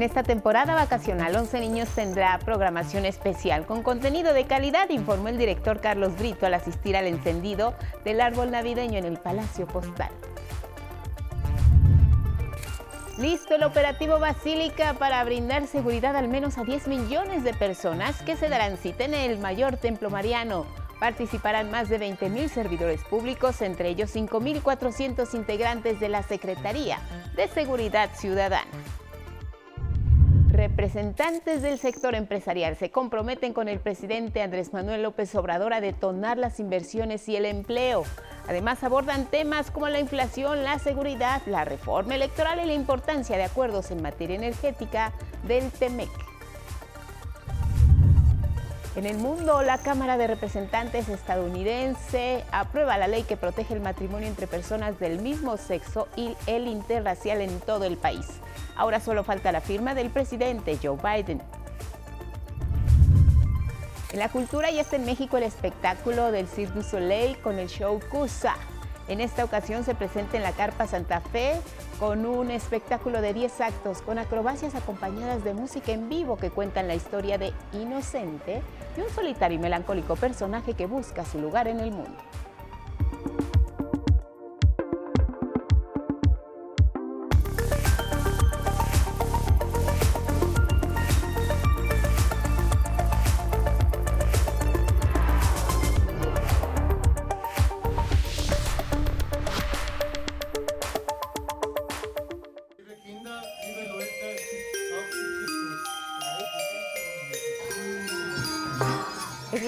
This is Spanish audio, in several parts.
En esta temporada vacacional, 11 Niños tendrá programación especial con contenido de calidad, informó el director Carlos Brito al asistir al encendido del árbol navideño en el Palacio Postal. Listo el operativo Basílica para brindar seguridad al menos a 10 millones de personas que se darán cita en el mayor templo mariano. Participarán más de 20 mil servidores públicos, entre ellos 5.400 integrantes de la Secretaría de Seguridad Ciudadana. Representantes del sector empresarial se comprometen con el presidente Andrés Manuel López Obrador a detonar las inversiones y el empleo. Además abordan temas como la inflación, la seguridad, la reforma electoral y la importancia de acuerdos en materia energética del TEMEC. En el mundo, la Cámara de Representantes estadounidense aprueba la ley que protege el matrimonio entre personas del mismo sexo y el interracial en todo el país. Ahora solo falta la firma del presidente Joe Biden. En la cultura ya está en México el espectáculo del Cirque du Soleil con el show Cusa. En esta ocasión se presenta en la Carpa Santa Fe con un espectáculo de 10 actos con acrobacias acompañadas de música en vivo que cuentan la historia de Inocente y un solitario y melancólico personaje que busca su lugar en el mundo.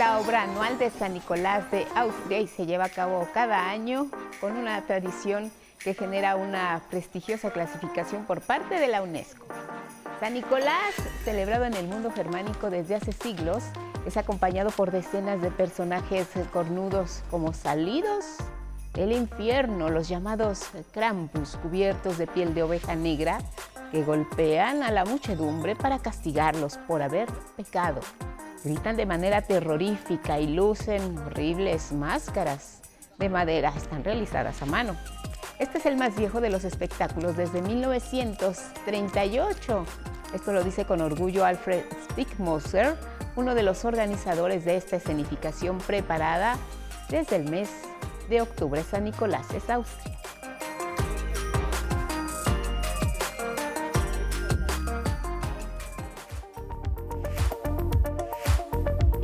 La obra anual de San Nicolás de Austria y se lleva a cabo cada año con una tradición que genera una prestigiosa clasificación por parte de la UNESCO. San Nicolás, celebrado en el mundo germánico desde hace siglos, es acompañado por decenas de personajes cornudos como salidos del infierno, los llamados Krampus, cubiertos de piel de oveja negra, que golpean a la muchedumbre para castigarlos por haber pecado gritan de manera terrorífica y lucen horribles máscaras de madera, están realizadas a mano. Este es el más viejo de los espectáculos desde 1938. Esto lo dice con orgullo Alfred Stickmoser, uno de los organizadores de esta escenificación preparada desde el mes de octubre San Nicolás, es Austria.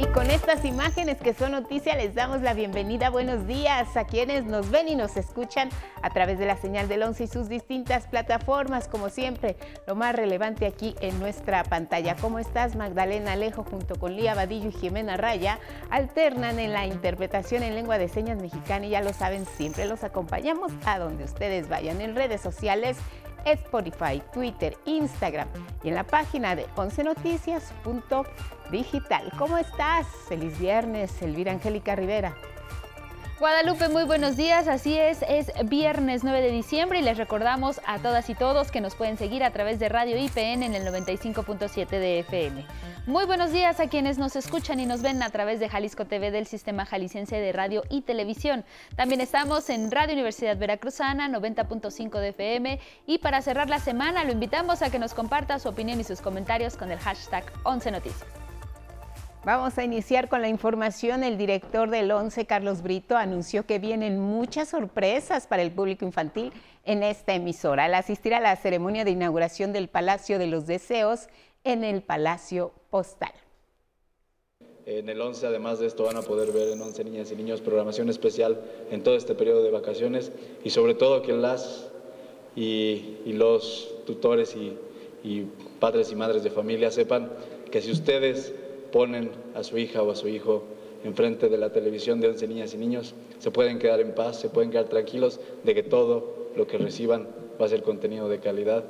Con estas imágenes que son noticia les damos la bienvenida. Buenos días a quienes nos ven y nos escuchan a través de la señal del 11 y sus distintas plataformas. Como siempre, lo más relevante aquí en nuestra pantalla. ¿Cómo estás, Magdalena Alejo, junto con Lía Vadillo y Jimena Raya? Alternan en la interpretación en lengua de señas mexicana y ya lo saben, siempre los acompañamos a donde ustedes vayan en redes sociales Spotify, Twitter, Instagram y en la página de 11noticias.digital. ¿Cómo estás? Feliz viernes, Elvira Angélica Rivera. Guadalupe, muy buenos días. Así es, es viernes 9 de diciembre y les recordamos a todas y todos que nos pueden seguir a través de Radio IPN en el 95.7 de FM. Muy buenos días a quienes nos escuchan y nos ven a través de Jalisco TV del Sistema Jalisciense de Radio y Televisión. También estamos en Radio Universidad Veracruzana 90.5 de FM y para cerrar la semana lo invitamos a que nos comparta su opinión y sus comentarios con el hashtag 11 Noticias. Vamos a iniciar con la información. El director del 11, Carlos Brito, anunció que vienen muchas sorpresas para el público infantil en esta emisora al asistir a la ceremonia de inauguración del Palacio de los Deseos en el Palacio Postal. En el 11, además de esto, van a poder ver en 11 Niñas y Niños programación especial en todo este periodo de vacaciones y sobre todo que las y, los tutores y, y padres y madres de familia sepan que si ustedes ponen a su hija o a su hijo enfrente de la televisión de 11 niñas y niños, se pueden quedar en paz, se pueden quedar tranquilos de que todo lo que reciban va a ser contenido de calidad.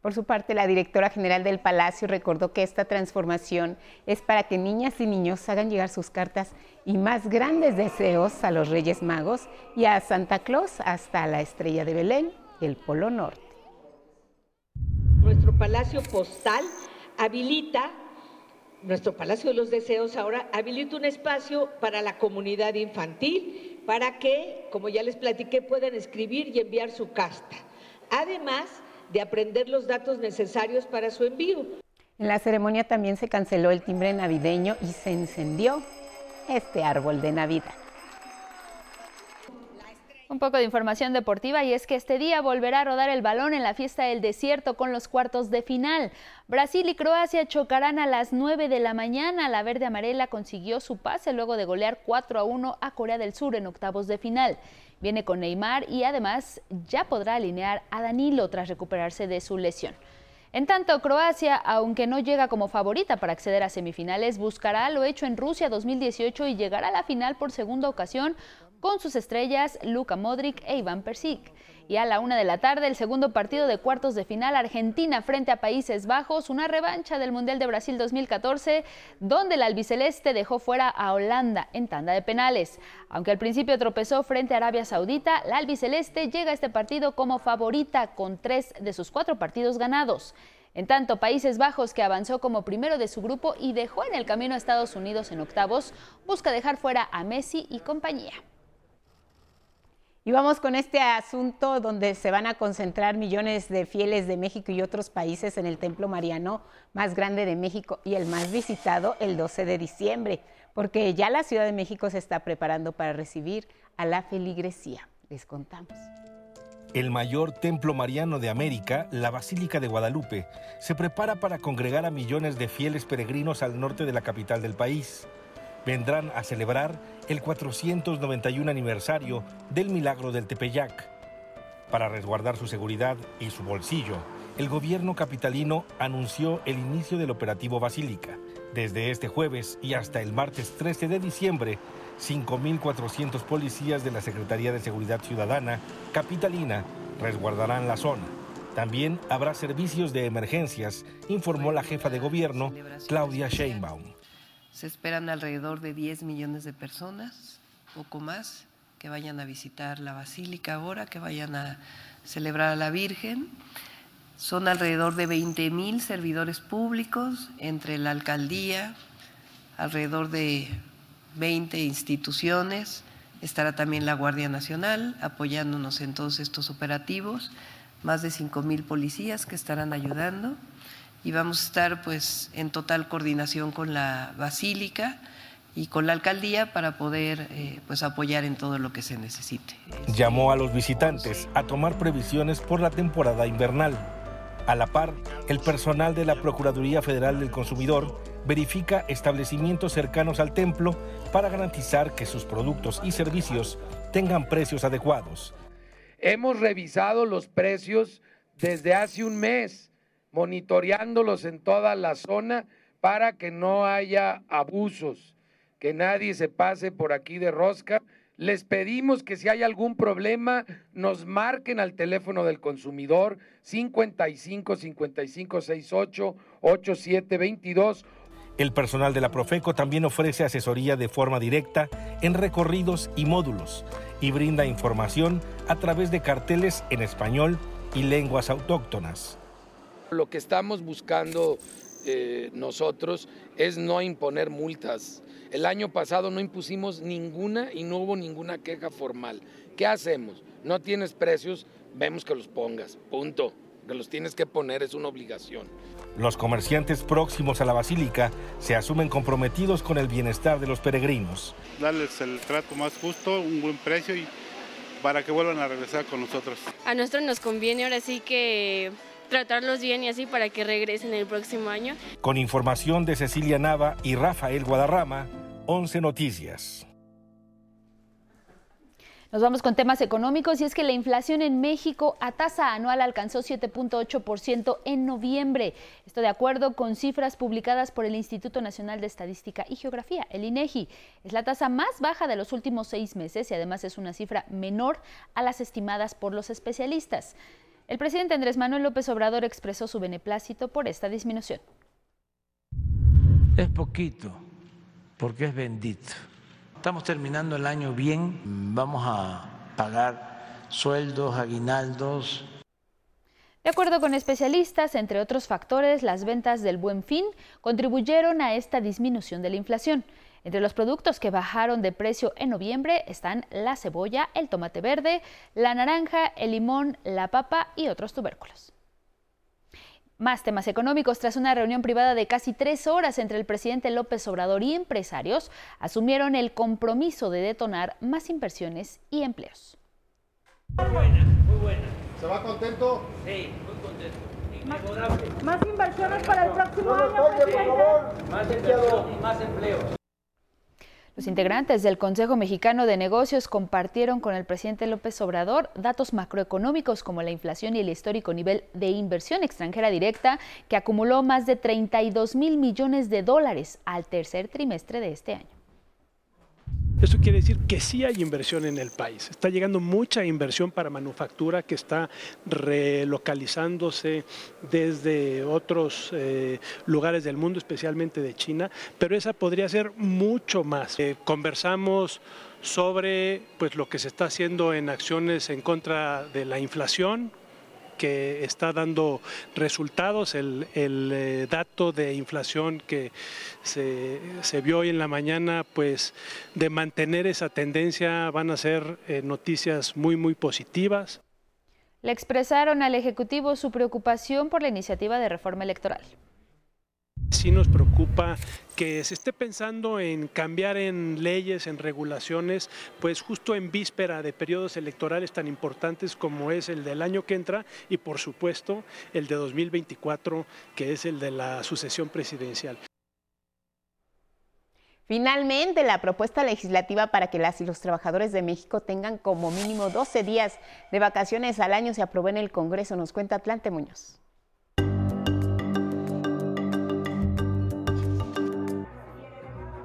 Por su parte, la directora general del Palacio recordó que esta transformación es para que niñas y niños hagan llegar sus cartas y más grandes deseos a los Reyes Magos y a Santa Claus hasta la Estrella de Belén y el Polo Norte. Nuestro Palacio Postal habilita nuestro Palacio de los Deseos ahora habilita un espacio para la comunidad infantil, para que, como ya les platiqué, puedan escribir y enviar su casta. Además, de aprender los datos necesarios para su envío. En la ceremonia también se canceló el timbre navideño y se encendió este árbol de Navidad. Un poco de información deportiva y es que este día volverá a rodar el balón en la fiesta del desierto con los cuartos de final. Brasil y Croacia chocarán a las 9 de la mañana. La verde amarela consiguió su pase luego de golear 4 a 1 a Corea del Sur en octavos de final. Viene con Neymar y además ya podrá alinear a Danilo tras recuperarse de su lesión. En tanto, Croacia, aunque no llega como favorita para acceder a semifinales, buscará lo hecho en Rusia 2018 y llegará a la final por segunda ocasión con sus estrellas Luka Modric e Iván Persic. Y a la una de la tarde, el segundo partido de cuartos de final, Argentina frente a Países Bajos, una revancha del Mundial de Brasil 2014, donde el albiceleste dejó fuera a Holanda en tanda de penales. Aunque al principio tropezó frente a Arabia Saudita, la albiceleste llega a este partido como favorita con tres de sus cuatro partidos ganados. En tanto, Países Bajos, que avanzó como primero de su grupo y dejó en el camino a Estados Unidos en octavos, busca dejar fuera a Messi y compañía. Y vamos con este asunto donde se van a concentrar millones de fieles de México y otros países en el Templo Mariano más grande de México y el más visitado el 12 de diciembre, porque ya la Ciudad de México se está preparando para recibir a la feligresía. Les contamos. El mayor templo mariano de América, la Basílica de Guadalupe, se prepara para congregar a millones de fieles peregrinos al norte de la capital del país vendrán a celebrar el 491 aniversario del milagro del Tepeyac. Para resguardar su seguridad y su bolsillo, el gobierno capitalino anunció el inicio del operativo Basílica. Desde este jueves y hasta el martes 13 de diciembre, 5.400 policías de la Secretaría de Seguridad Ciudadana capitalina resguardarán la zona. También habrá servicios de emergencias, informó la jefa de gobierno, Claudia Sheinbaum. Se esperan alrededor de 10 millones de personas, poco más, que vayan a visitar la basílica ahora, que vayan a celebrar a la Virgen. Son alrededor de 20 mil servidores públicos entre la alcaldía, alrededor de 20 instituciones. Estará también la Guardia Nacional apoyándonos en todos estos operativos, más de 5 mil policías que estarán ayudando y vamos a estar pues en total coordinación con la basílica y con la alcaldía para poder eh, pues apoyar en todo lo que se necesite. Llamó a los visitantes a tomar previsiones por la temporada invernal. A la par, el personal de la Procuraduría Federal del Consumidor verifica establecimientos cercanos al templo para garantizar que sus productos y servicios tengan precios adecuados. Hemos revisado los precios desde hace un mes monitoreándolos en toda la zona para que no haya abusos, que nadie se pase por aquí de rosca. Les pedimos que si hay algún problema nos marquen al teléfono del consumidor 55 55 68 87 22. El personal de la Profeco también ofrece asesoría de forma directa en recorridos y módulos y brinda información a través de carteles en español y lenguas autóctonas. Lo que estamos buscando eh, nosotros es no imponer multas. El año pasado no impusimos ninguna y no hubo ninguna queja formal. ¿Qué hacemos? No tienes precios, vemos que los pongas, punto. Que los tienes que poner es una obligación. Los comerciantes próximos a la basílica se asumen comprometidos con el bienestar de los peregrinos. Darles el trato más justo, un buen precio y para que vuelvan a regresar con nosotros. A nosotros nos conviene ahora sí que tratarlos bien y así para que regresen el próximo año. Con información de Cecilia Nava y Rafael Guadarrama, 11 Noticias. Nos vamos con temas económicos y es que la inflación en México a tasa anual alcanzó 7.8% en noviembre. Esto de acuerdo con cifras publicadas por el Instituto Nacional de Estadística y Geografía, el INEGI. Es la tasa más baja de los últimos seis meses y además es una cifra menor a las estimadas por los especialistas. El presidente Andrés Manuel López Obrador expresó su beneplácito por esta disminución. Es poquito, porque es bendito. Estamos terminando el año bien, vamos a pagar sueldos, aguinaldos. De acuerdo con especialistas, entre otros factores, las ventas del buen fin contribuyeron a esta disminución de la inflación. Entre los productos que bajaron de precio en noviembre están la cebolla, el tomate verde, la naranja, el limón, la papa y otros tubérculos. Más temas económicos. Tras una reunión privada de casi tres horas entre el presidente López Obrador y empresarios, asumieron el compromiso de detonar más inversiones y empleos. Muy buena, muy buena. ¿Se va contento? Sí, muy contento. Inmejorable. Más inversiones para el próximo año. Más inversión y más empleo. Los integrantes del Consejo Mexicano de Negocios compartieron con el presidente López Obrador datos macroeconómicos como la inflación y el histórico nivel de inversión extranjera directa que acumuló más de 32 mil millones de dólares al tercer trimestre de este año. Esto quiere decir que sí hay inversión en el país. Está llegando mucha inversión para manufactura que está relocalizándose desde otros eh, lugares del mundo, especialmente de China, pero esa podría ser mucho más. Eh, conversamos sobre pues, lo que se está haciendo en acciones en contra de la inflación, que está dando resultados. El, eh, dato de inflación que se, vio hoy en la mañana, pues de mantener esa tendencia van a ser eh, noticias muy, muy positivas. Le expresaron al Ejecutivo su preocupación por la iniciativa de reforma electoral. Sí nos preocupa que se esté pensando en cambiar en leyes, en regulaciones, pues justo en víspera de periodos electorales tan importantes como es el del año que entra y por supuesto el de 2024, que es el de la sucesión presidencial. Finalmente, la propuesta legislativa para que las y los trabajadores de México tengan como mínimo 12 días de vacaciones al año se aprobó en el Congreso, nos cuenta Atlante Muñoz.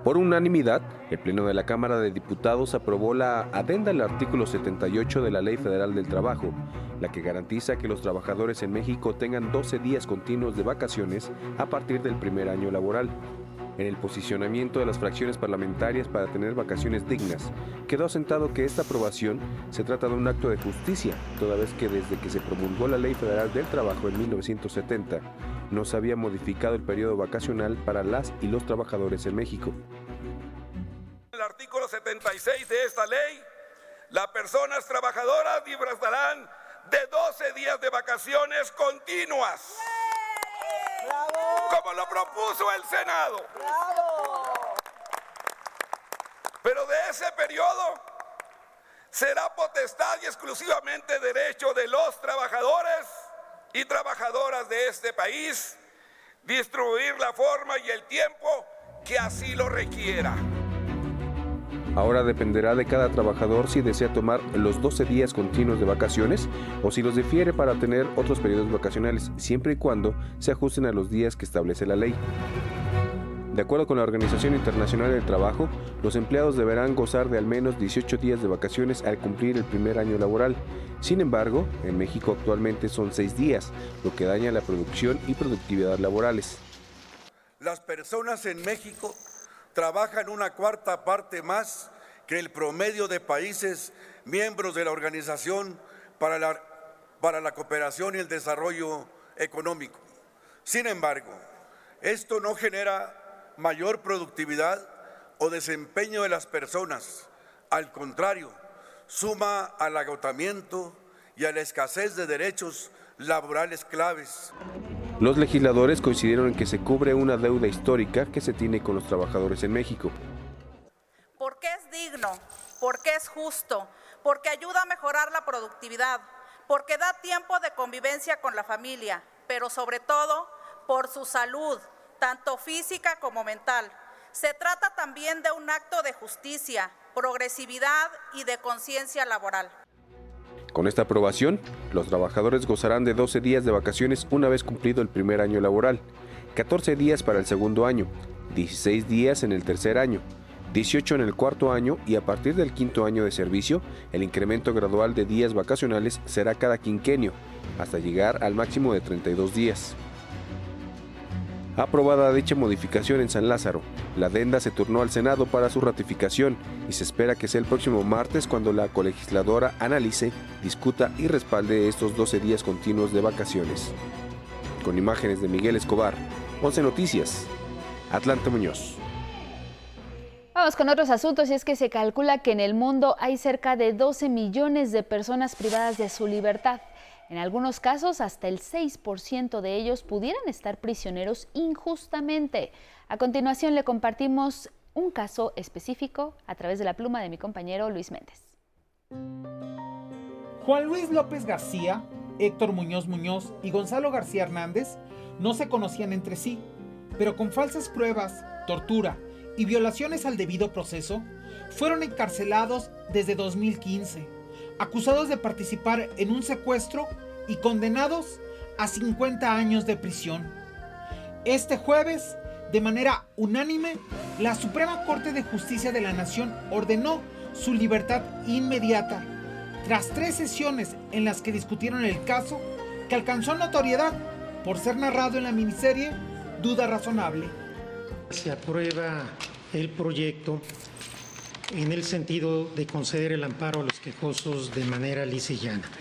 Por unanimidad, el Pleno de la Cámara de Diputados aprobó la adenda al artículo 78 de la Ley Federal del Trabajo, la que garantiza que los trabajadores en México tengan 12 días continuos de vacaciones a partir del primer año laboral. En el posicionamiento de las fracciones parlamentarias para tener vacaciones dignas, quedó asentado que esta aprobación se trata de un acto de justicia, toda vez que desde que se promulgó la Ley Federal del Trabajo en 1970, no se había modificado el periodo vacacional para las y los trabajadores en México. El artículo 76 de esta ley, las personas trabajadoras disfrutarán de 12 días de vacaciones continuas. Como lo propuso el Senado. Pero de ese periodo será potestad y exclusivamente derecho de los trabajadores y trabajadoras de este país distribuir la forma y el tiempo que así lo requiera. Ahora dependerá de cada trabajador si desea tomar los 12 días continuos de vacaciones o si los difiere para tener otros periodos vacacionales, siempre y cuando se ajusten a los días que establece la ley. De acuerdo con la Organización Internacional del Trabajo, los empleados deberán gozar de al menos 18 días de vacaciones al cumplir el primer año laboral. Sin embargo, en México actualmente son 6 días, lo que daña la producción y productividad laborales. Las personas en México trabajan una cuarta parte más que el promedio de países miembros de la Organización para la, para la Cooperación y el Desarrollo Económico. Sin embargo, esto no genera mayor productividad o desempeño de las personas. Al contrario, suma al agotamiento y a la escasez de derechos laborales claves. Los legisladores coincidieron en que se cubre una deuda histórica que se tiene con los trabajadores en México. Porque es digno, porque es justo, porque ayuda a mejorar la productividad, porque da tiempo de convivencia con la familia, pero sobre todo por su salud, tanto física como mental. Se trata también de un acto de justicia, progresividad y de conciencia laboral. Con esta aprobación, los trabajadores gozarán de 12 días de vacaciones una vez cumplido el primer año laboral, 14 días para el segundo año, 16 días en el tercer año, 18 en el cuarto año y a partir del quinto año de servicio, el incremento gradual de días vacacionales será cada quinquenio, hasta llegar al máximo de 32 días. Aprobada dicha modificación en San Lázaro, la adenda se turnó al Senado para su ratificación y se espera que sea el próximo martes cuando la colegisladora analice, discuta y respalde estos 12 días continuos de vacaciones. Con imágenes de Miguel Escobar, 11 Noticias, Atlanta Muñoz. Vamos con otros asuntos y es que se calcula que en el mundo hay cerca de 12 millones de personas privadas de su libertad. En algunos casos, hasta el 6% de ellos pudieran estar prisioneros injustamente. A continuación le compartimos un caso específico a través de la pluma de mi compañero Luis Méndez. Juan Luis López García, Héctor Muñoz Muñoz y Gonzalo García Hernández no se conocían entre sí, pero con falsas pruebas, tortura y violaciones al debido proceso, fueron encarcelados desde 2015, acusados de participar en un secuestro y condenados a 50 años de prisión. Este jueves, de manera unánime, la Suprema Corte de Justicia de la Nación ordenó su libertad inmediata, tras tres sesiones en las que discutieron el caso que alcanzó notoriedad por ser narrado en la miniserie Duda Razonable. Se aprueba el proyecto en el sentido de conceder el amparo a los quejosos de manera lisa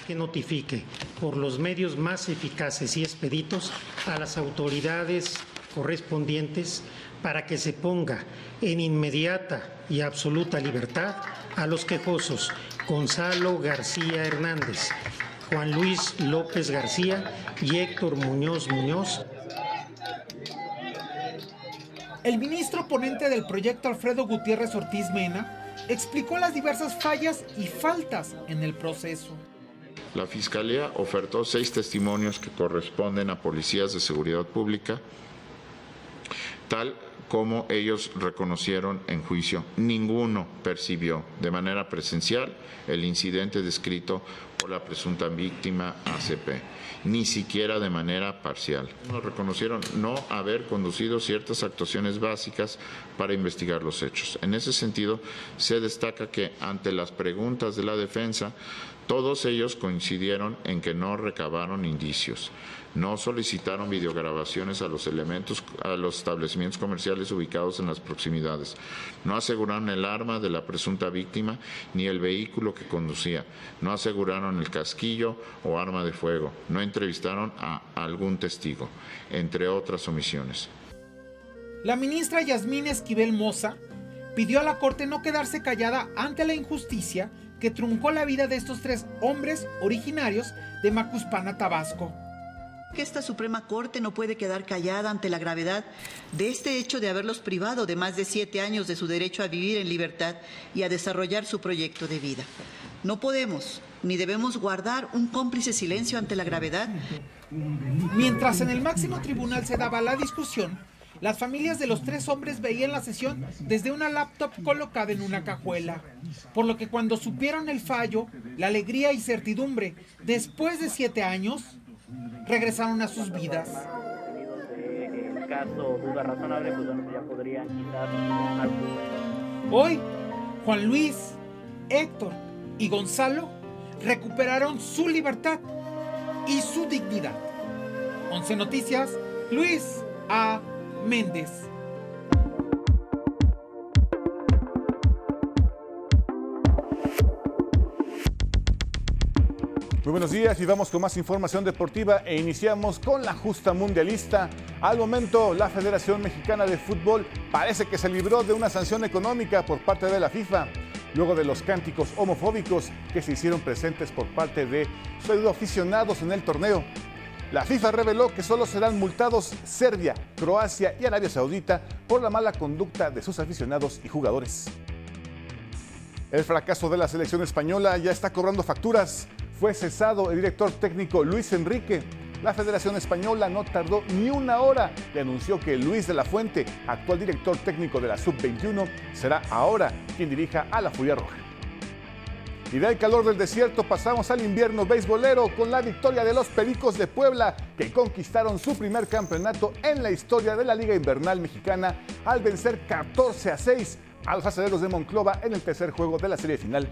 que notifique por los medios más eficaces y expeditos a las autoridades correspondientes para que se ponga en inmediata y absoluta libertad a los quejosos Gonzalo García Hernández, Juan Luis López García y Héctor Muñoz Muñoz. El ministro ponente del proyecto Alfredo Gutiérrez Ortiz Mena explicó las diversas fallas y faltas en el proceso. La Fiscalía ofertó seis testimonios que corresponden a policías de seguridad pública, tal como ellos reconocieron en juicio. Ninguno percibió de manera presencial el incidente descrito por la presunta víctima ACP, ni siquiera de manera parcial. Reconocieron no haber conducido ciertas actuaciones básicas para investigar los hechos. En ese sentido, se destaca que ante las preguntas de la defensa, todos ellos coincidieron en que no recabaron indicios no solicitaron videograbaciones a los elementos, a los establecimientos comerciales ubicados en las proximidades, no aseguraron el arma de la presunta víctima ni el vehículo que conducía, no aseguraron el casquillo o arma de fuego, no entrevistaron a algún testigo, entre otras omisiones. La ministra Yasmín Esquivel Moza pidió a la Corte no quedarse callada ante la injusticia que truncó la vida de estos tres hombres originarios de Macuspana, Tabasco que esta Suprema Corte no puede quedar callada ante la gravedad de este hecho de haberlos privado de más de siete años de su derecho a vivir en libertad y a desarrollar su proyecto de vida. No podemos ni debemos guardar un cómplice silencio ante la gravedad. Mientras en el máximo tribunal se daba la discusión, las familias de los tres hombres veían la sesión desde una laptop colocada en una cajuela, por lo que cuando supieron el fallo, la alegría y certidumbre, después de siete años, regresaron a sus vidas. Hoy, Juan Luis, Héctor y Gonzalo recuperaron su libertad y su dignidad. 11 Noticias, Luis A. Méndez. Muy buenos días y vamos con más información deportiva e iniciamos con la justa mundialista. Al momento, la Federación Mexicana de Fútbol parece que se libró de una sanción económica por parte de la FIFA, luego de los cánticos homofóbicos que se hicieron presentes por parte de aficionados en el torneo. La FIFA reveló que solo serán multados Serbia, Croacia y Arabia Saudita por la mala conducta de sus aficionados y jugadores. El fracaso de la selección española ya está cobrando facturas fue cesado el director técnico Luis Enrique. La Federación Española no tardó ni una hora y anunció que Luis de la Fuente, actual director técnico de la Sub-21, será ahora quien dirija a la Furia Roja. Y del calor del desierto pasamos al invierno beisbolero con la victoria de los Pericos de Puebla, que conquistaron su primer campeonato en la historia de la Liga Invernal Mexicana al vencer 14 a 6 a los aceleros de Monclova en el tercer juego de la serie final.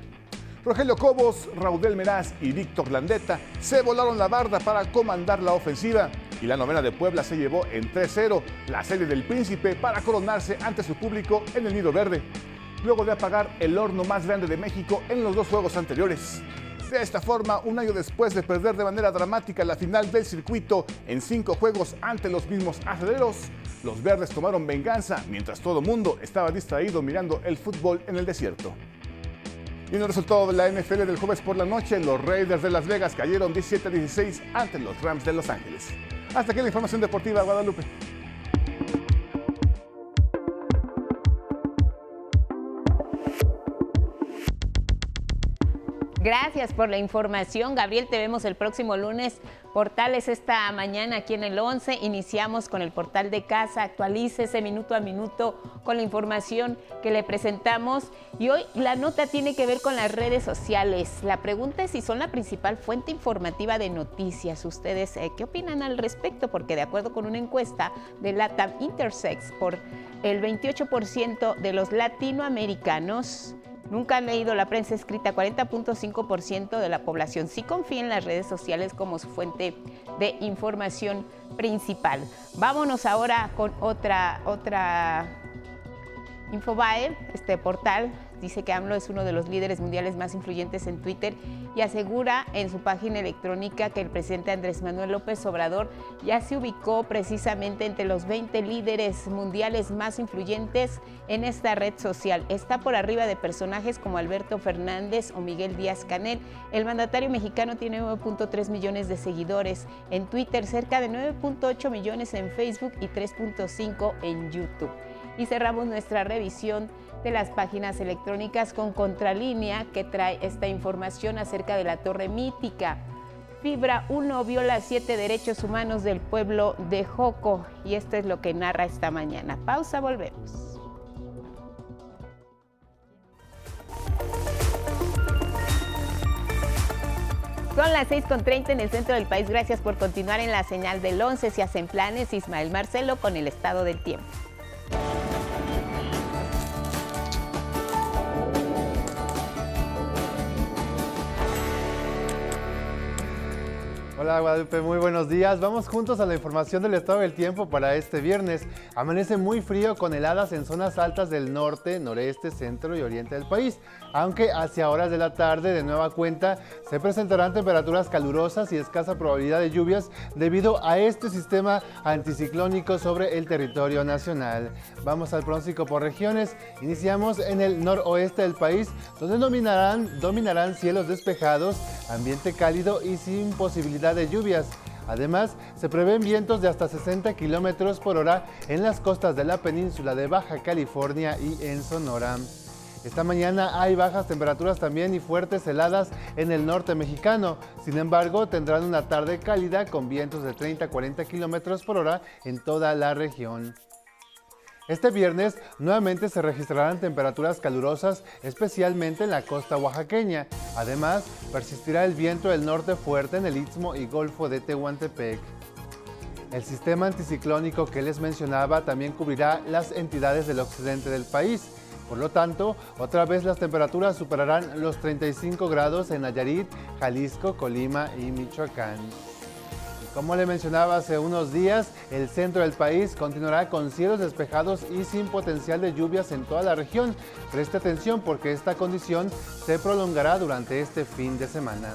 Rogelio Cobos, Raudel Meraz y Víctor Landeta se volaron la barda para comandar la ofensiva y la novena de Puebla se llevó en 3-0 la serie del Príncipe para coronarse ante su público en el Nido Verde, luego de apagar el horno más grande de México en los dos juegos anteriores. De esta forma, un año después de perder de manera dramática la final del circuito en cinco juegos ante los mismos aceleros, los verdes tomaron venganza mientras todo mundo estaba distraído mirando el fútbol en el desierto. Y en el resultado de la NFL del jueves por la noche, los Raiders de Las Vegas cayeron 17-16 ante los Rams de Los Ángeles. Hasta aquí la información deportiva, Guadalupe. Gracias por la información, Gabriel. Te vemos el próximo lunes. Portales esta mañana aquí en el 11. Iniciamos con el portal de casa. Actualícese minuto a minuto con la información que le presentamos. Y hoy la nota tiene que ver con las redes sociales. La pregunta es si son la principal fuente informativa de noticias. ¿Ustedes eh, qué opinan al respecto? Porque de acuerdo con una encuesta de LATAM Intersex, por el 28% de los latinoamericanos Nunca han leído la prensa escrita. 40.5% de la población sí confía en las redes sociales como su fuente de información principal. Vámonos ahora con otra, otra Infobae, este portal Dice que AMLO es uno de los líderes mundiales más influyentes en Twitter y asegura en su página electrónica que el presidente Andrés Manuel López Obrador ya se ubicó precisamente entre los 20 líderes mundiales más influyentes en esta red social. Está por arriba de personajes como Alberto Fernández o Miguel Díaz Canel. El mandatario mexicano tiene 9.3 millones de seguidores en Twitter, cerca de 9.8 millones en Facebook y 3.5 en YouTube. Y cerramos nuestra revisión de las páginas electrónicas con Contralínea que trae esta información acerca de la torre mítica. Fibra 1 viola siete derechos humanos del pueblo de Joco y esto es lo que narra esta mañana. Pausa, volvemos. Son las 6.30 en el centro del país. Gracias por continuar en la señal del 11. Se hacen planes. Ismael Marcelo con el estado del tiempo. Hola Guadalupe, muy buenos días. Vamos juntos a la información del estado del tiempo para este viernes. Amanece muy frío con heladas en zonas altas del norte, noreste, centro y oriente del país, aunque hacia horas de la tarde de nueva cuenta se presentarán temperaturas calurosas y escasa probabilidad de lluvias debido a este sistema anticiclónico sobre el territorio nacional. Vamos al pronóstico por regiones. Iniciamos en el noroeste del país, donde dominarán, cielos despejados, ambiente cálido y sin posibilidad de lluvias. Además, se prevén vientos de hasta 60 kilómetros por hora en las costas de la península de Baja California y en Sonora. Esta mañana hay bajas temperaturas también y fuertes heladas en el norte mexicano. Sin embargo, tendrán una tarde cálida con vientos de 30 a 40 kilómetros por hora en toda la región. Este viernes nuevamente se registrarán temperaturas calurosas, especialmente en la costa oaxaqueña. Además, persistirá el viento del norte fuerte en el Istmo y Golfo de Tehuantepec. El sistema anticiclónico que les mencionaba también cubrirá las entidades del occidente del país. Por lo tanto, otra vez las temperaturas superarán los 35 grados en Nayarit, Jalisco, Colima y Michoacán. Como le mencionaba hace unos días, el centro del país continuará con cielos despejados y sin potencial de lluvias en toda la región. Preste atención porque esta condición se prolongará durante este fin de semana.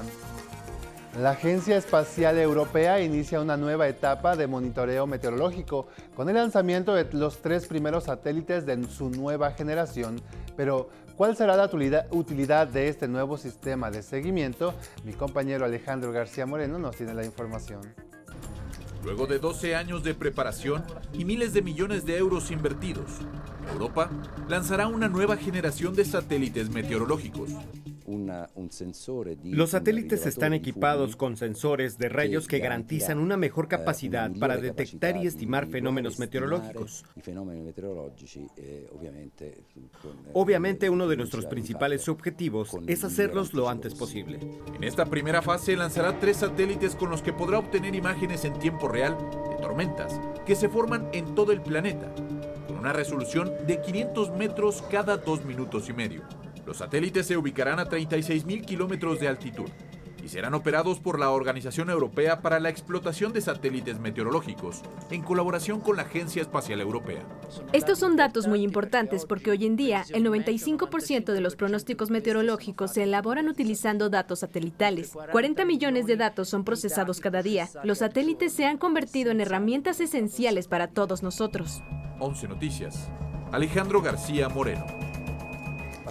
La Agencia Espacial Europea inicia una nueva etapa de monitoreo meteorológico con el lanzamiento de los tres primeros satélites de su nueva generación. Pero, ¿cuál será la utilidad de este nuevo sistema de seguimiento? Mi compañero Alejandro García Moreno nos tiene la información. Luego de 12 años de preparación y miles de millones de euros invertidos, Europa lanzará una nueva generación de satélites meteorológicos. Los satélites están equipados con sensores de rayos que garantizan una mejor capacidad para detectar y estimar fenómenos meteorológicos. Obviamente uno de nuestros principales objetivos es hacerlos lo antes posible. En esta primera fase lanzará tres satélites con los que podrá obtener imágenes en tiempo real de tormentas que se forman en todo el planeta, con una resolución de 500 metros cada dos minutos y medio. Los satélites se ubicarán a 36.000 kilómetros de altitud y serán operados por la Organización Europea para la Explotación de Satélites Meteorológicos, en colaboración con la Agencia Espacial Europea. Estos son datos muy importantes porque hoy en día el 95% de los pronósticos meteorológicos se elaboran utilizando datos satelitales. 40 millones de datos son procesados cada día. Los satélites se han convertido en herramientas esenciales para todos nosotros. 11 Noticias. Alejandro García Moreno.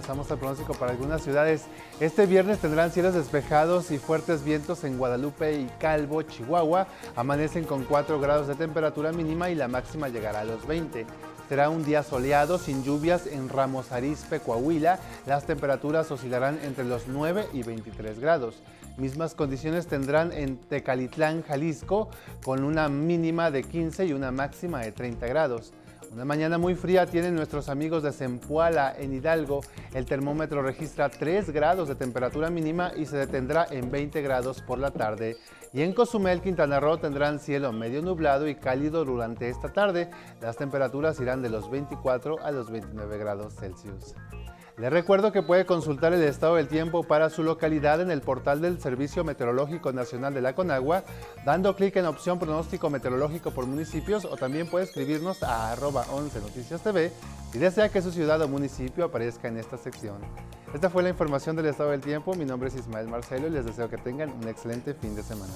Pasamos al pronóstico para algunas ciudades. Este viernes tendrán cielos despejados y fuertes vientos en Guadalupe y Calvo, Chihuahua. Amanecen con 4 grados de temperatura mínima y la máxima llegará a los 20. Será un día soleado, sin lluvias en Ramos Arizpe, Coahuila. Las temperaturas oscilarán entre los 9 y 23 grados. Mismas condiciones tendrán en Tecalitlán, Jalisco, con una mínima de 15 y una máxima de 30 grados. Una mañana muy fría tienen nuestros amigos de Zempoala, en Hidalgo. El termómetro registra 3 grados de temperatura mínima y se detendrá en 20 grados por la tarde. Y en Cozumel, Quintana Roo, tendrán cielo medio nublado y cálido durante esta tarde. Las temperaturas irán de los 24 a los 29 grados Celsius. Les recuerdo que puede consultar el estado del tiempo para su localidad en el portal del Servicio Meteorológico Nacional de la Conagua, dando clic en opción pronóstico meteorológico por municipios o también puede escribirnos a arroba 11 Noticias TV si desea que su ciudad o municipio aparezca en esta sección. Esta fue la información del estado del tiempo. Mi nombre es Ismael Marcelo y les deseo que tengan un excelente fin de semana.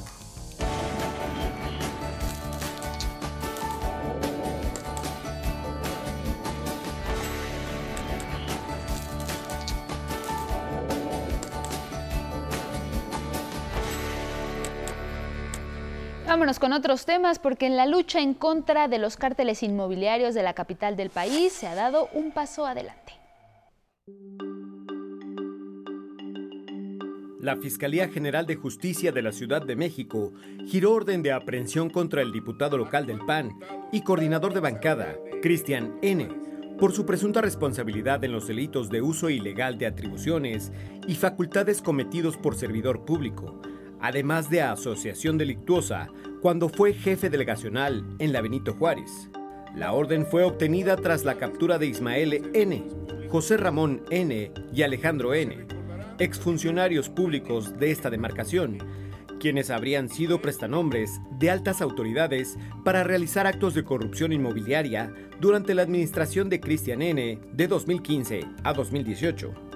Vámonos con otros temas porque en la lucha en contra de los cárteles inmobiliarios de la capital del país se ha dado un paso adelante. La Fiscalía General de Justicia de la Ciudad de México giró orden de aprehensión contra el diputado local del PAN y coordinador de bancada, Cristian N., por su presunta responsabilidad en los delitos de uso ilegal de atribuciones y facultades cometidos por servidor público, además de asociación delictuosa cuando fue jefe delegacional en la Benito Juárez. La orden fue obtenida tras la captura de Ismael N., José Ramón N. y Alejandro N., exfuncionarios públicos de esta demarcación, quienes habrían sido prestanombres de altas autoridades para realizar actos de corrupción inmobiliaria durante la administración de Cristian N. de 2015 a 2018.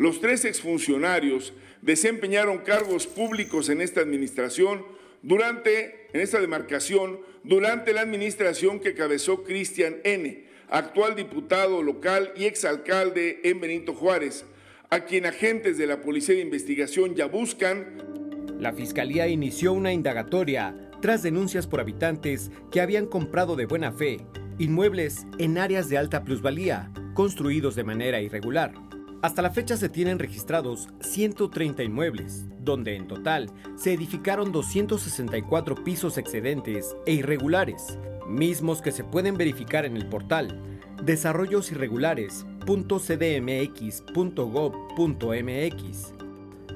Los tres exfuncionarios desempeñaron cargos públicos en esta administración durante, en esta demarcación, durante la administración que cabezó Cristian N., actual diputado local y exalcalde en Benito Juárez, a quien agentes de la Policía de Investigación ya buscan. La Fiscalía inició una indagatoria tras denuncias por habitantes que habían comprado de buena fe inmuebles en áreas de alta plusvalía, construidos de manera irregular. Hasta la fecha se tienen registrados 130 inmuebles, donde en total se edificaron 264 pisos excedentes e irregulares, mismos que se pueden verificar en el portal desarrollosirregulares.cdmx.gov.mx.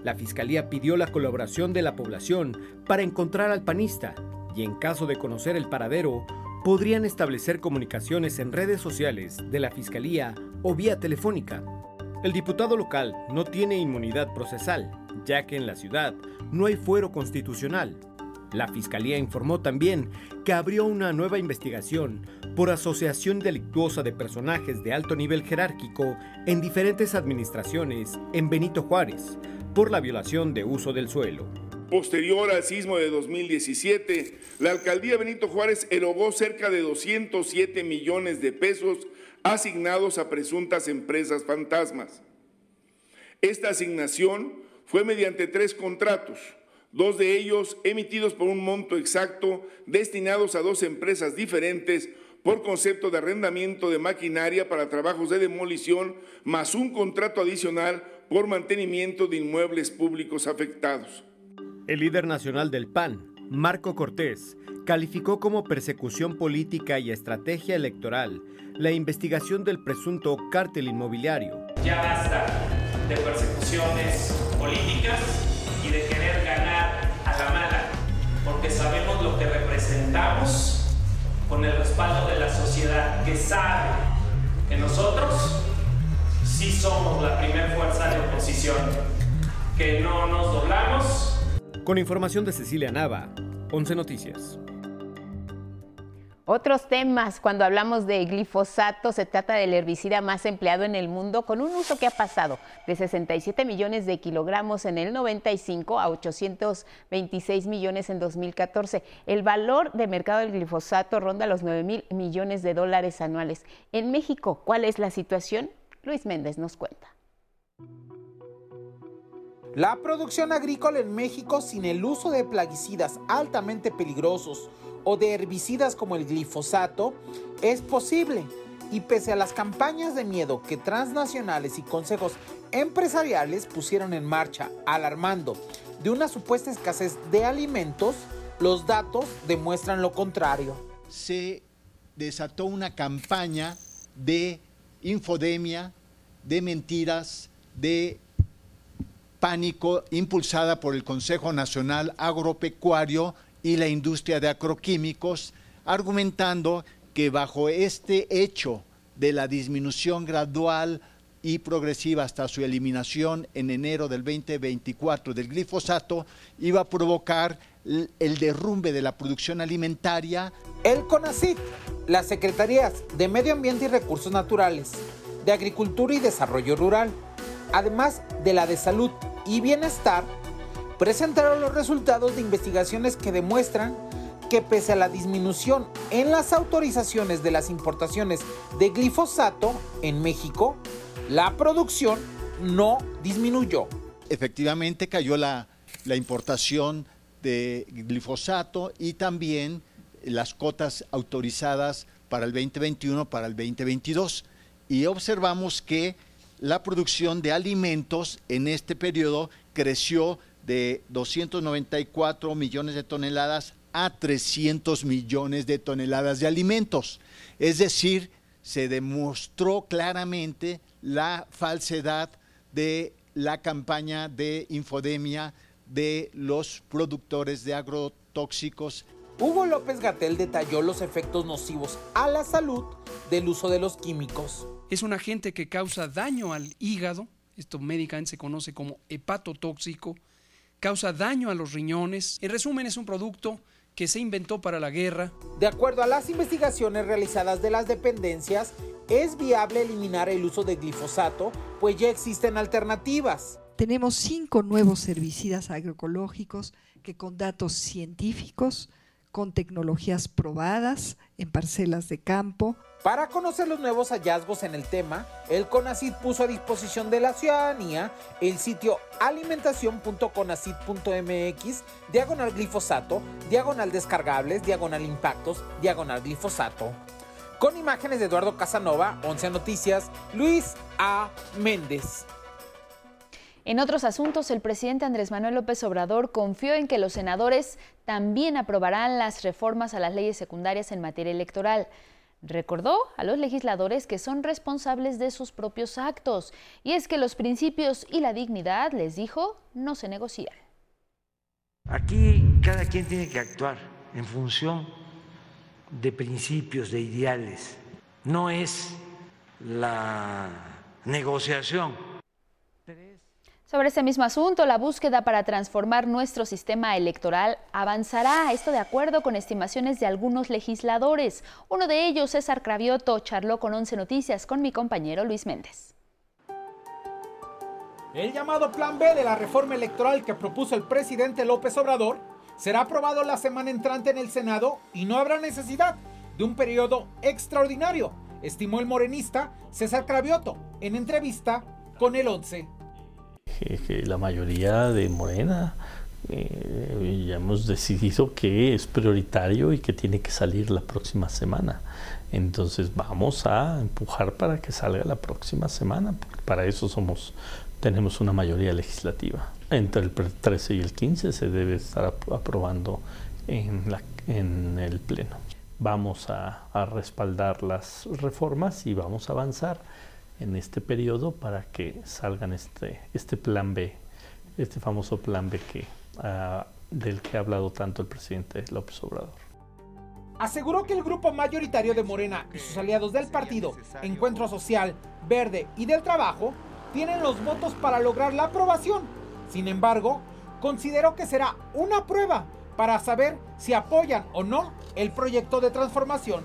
La Fiscalía pidió la colaboración de la población para encontrar al panista y en caso de conocer el paradero, podrían establecer comunicaciones en redes sociales de la Fiscalía o vía telefónica. El diputado local no tiene inmunidad procesal, ya que en la ciudad no hay fuero constitucional. La Fiscalía informó también que abrió una nueva investigación por asociación delictuosa de personajes de alto nivel jerárquico en diferentes administraciones en Benito Juárez por la violación de uso del suelo. Posterior al sismo de 2017, la alcaldía Benito Juárez erogó cerca de 207 millones de pesos asignados a presuntas empresas fantasmas. Esta asignación fue mediante tres contratos, dos de ellos emitidos por un monto exacto destinados a dos empresas diferentes por concepto de arrendamiento de maquinaria para trabajos de demolición, más un contrato adicional por mantenimiento de inmuebles públicos afectados. El líder nacional del PAN, Marco Cortés, calificó como persecución política y estrategia electoral la investigación del presunto cártel inmobiliario. Ya basta de persecuciones políticas y de querer ganar a la mala, porque sabemos lo que representamos con el respaldo de la sociedad que sabe que nosotros sí somos la primera fuerza de oposición, que no nos doblamos. Con información de Cecilia Nava, 11 Noticias. Otros temas, cuando hablamos de glifosato, se trata del herbicida más empleado en el mundo con un uso que ha pasado de 67 millones de kilogramos en el 95 a 826 millones en 2014. El valor de mercado del glifosato ronda los 9 mil millones de dólares anuales. En México, ¿cuál es la situación? Luis Méndez nos cuenta. La producción agrícola en México sin el uso de plaguicidas altamente peligrosos o de herbicidas como el glifosato es posible y pese a las campañas de miedo que transnacionales y consejos empresariales pusieron en marcha alarmando de una supuesta escasez de alimentos, los datos demuestran lo contrario. Se desató una campaña de infodemia, de mentiras, de pánico impulsada por el Consejo Nacional Agropecuario y la industria de agroquímicos, argumentando que bajo este hecho de la disminución gradual y progresiva hasta su eliminación en enero del 2024 del glifosato iba a provocar el derrumbe de la producción alimentaria. El CONACYT, las Secretarías de Medio Ambiente y Recursos Naturales, de Agricultura y Desarrollo Rural, además de la de Salud y Bienestar, presentaron los resultados de investigaciones que demuestran que pese a la disminución en las autorizaciones de las importaciones de glifosato en México, la producción no disminuyó. Efectivamente cayó la, importación de glifosato y también las cotas autorizadas para el 2021, para el 2022. Y observamos que la producción de alimentos en este periodo creció de 294 millones de toneladas a 300 millones de toneladas de alimentos. Es decir, se demostró claramente la falsedad de la campaña de infodemia de los productores de agrotóxicos. Hugo López Gatel detalló los efectos nocivos a la salud del uso de los químicos. Es un agente que causa daño al hígado, esto médicamente se conoce como hepatotóxico, causa daño a los riñones. En resumen, es un producto que se inventó para la guerra. De acuerdo a las investigaciones realizadas de las dependencias, es viable eliminar el uso de glifosato, pues ya existen alternativas. Tenemos cinco nuevos herbicidas agroecológicos que con datos científicos, con tecnologías probadas en parcelas de campo. Para conocer los nuevos hallazgos en el tema, el CONACID puso a disposición de la ciudadanía el sitio alimentación.conacid.mx, diagonal glifosato, diagonal descargables, diagonal impactos, diagonal glifosato. Con imágenes de Eduardo Casanova, 11 Noticias, Luis A. Méndez. En otros asuntos, el presidente Andrés Manuel López Obrador confió en que los senadores también aprobarán las reformas a las leyes secundarias en materia electoral. Recordó a los legisladores que son responsables de sus propios actos, y es que los principios y la dignidad, les dijo, no se negocian. Aquí cada quien tiene que actuar en función de principios, de ideales. No es la negociación sobre este mismo asunto, la búsqueda para transformar nuestro sistema electoral avanzará, esto de acuerdo con estimaciones de algunos legisladores. Uno de ellos, César Cravioto, charló con 11 Noticias con mi compañero Luis Méndez. El llamado Plan B de la reforma electoral que propuso el presidente López Obrador será aprobado la semana entrante en el Senado y no habrá necesidad de un periodo extraordinario, estimó el morenista César Cravioto en entrevista con el 11 que, la mayoría de Morena eh, ya hemos decidido que es prioritario y que tiene que salir la próxima semana. Entonces vamos a empujar para que salga la próxima semana, porque para eso somos, tenemos una mayoría legislativa. Entre el 13 y el 15 se debe estar aprobando en, el Pleno. Vamos a respaldar las reformas y vamos a avanzar en este periodo para que salgan este, este plan B, este famoso plan B que, uh, del que ha hablado tanto el presidente López Obrador. Aseguró que el grupo mayoritario de Morena y sus aliados del partido, Encuentro Social, Verde y del Trabajo, tienen los votos para lograr la aprobación. Sin embargo, consideró que será una prueba para saber si apoyan o no el proyecto de transformación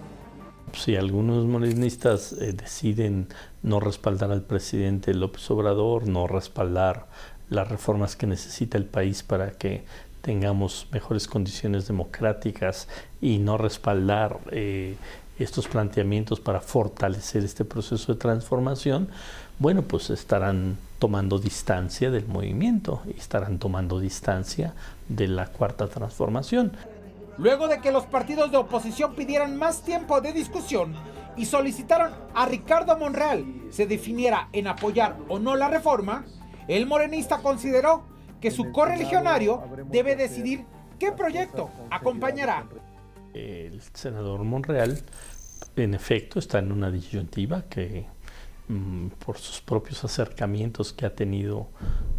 si algunos morenistas eh, deciden no respaldar al presidente López Obrador, no respaldar las reformas que necesita el país para que tengamos mejores condiciones democráticas y no respaldar eh, estos planteamientos para fortalecer este proceso de transformación, bueno, pues estarán tomando distancia del movimiento y estarán tomando distancia de la cuarta transformación. Luego de que los partidos de oposición pidieran más tiempo de discusión y solicitaron a Ricardo Monreal se definiera en apoyar o no la reforma, el morenista consideró que su correligionario debe decidir qué proyecto acompañará. El senador Monreal, en efecto, está en una disyuntiva que mm, por sus propios acercamientos que ha tenido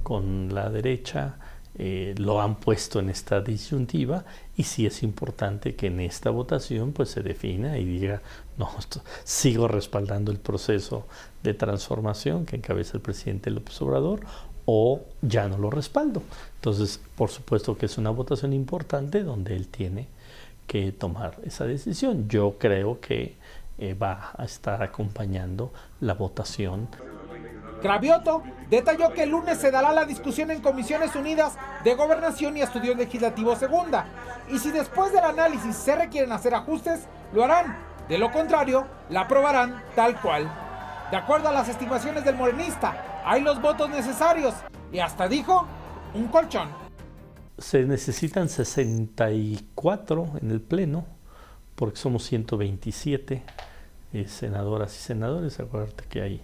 con la derecha, eh, lo han puesto en esta disyuntiva y sí es importante que en esta votación pues se defina y diga, no, sigo respaldando el proceso de transformación que encabeza el presidente López Obrador o ya no lo respaldo. Entonces, por supuesto que es una votación importante donde él tiene que tomar esa decisión. Yo creo que eh, va a estar acompañando la votación. Cravioto detalló que el lunes se dará la discusión en Comisiones Unidas de Gobernación y Estudios Legislativos Segunda. Y si después del análisis se requieren hacer ajustes, lo harán. De lo contrario, la aprobarán tal cual. De acuerdo a las estimaciones del morenista, hay los votos necesarios. Y hasta dijo, un colchón. Se necesitan 64 en el Pleno, porque somos 127 eh, senadoras y senadores. Acuérdate que hay,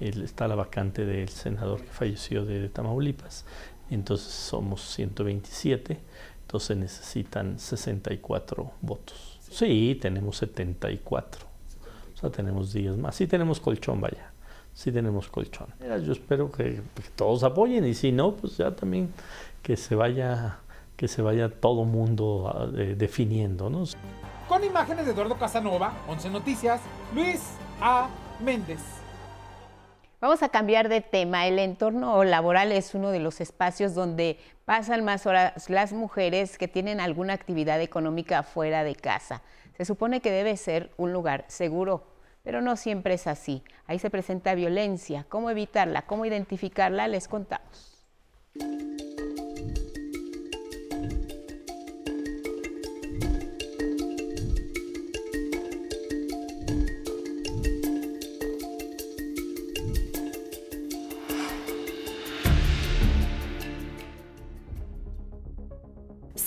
está la vacante del senador que falleció de, Tamaulipas. Entonces somos 127, entonces necesitan 64 votos. Sí, tenemos 74. O sea, tenemos días más. Sí tenemos colchón, vaya. Sí tenemos colchón. Yo espero que, todos apoyen y si no, pues ya también que se vaya que se vaya todo mundo ah, definiendo, ¿no? Con imágenes de Eduardo Casanova, 11 Noticias, Luis A. Méndez. Vamos a cambiar de tema. El entorno laboral es uno de los espacios donde pasan más horas las mujeres que tienen alguna actividad económica fuera de casa. Se supone que debe ser un lugar seguro, pero no siempre es así. Ahí se presenta violencia. ¿Cómo evitarla? ¿Cómo identificarla? Les contamos.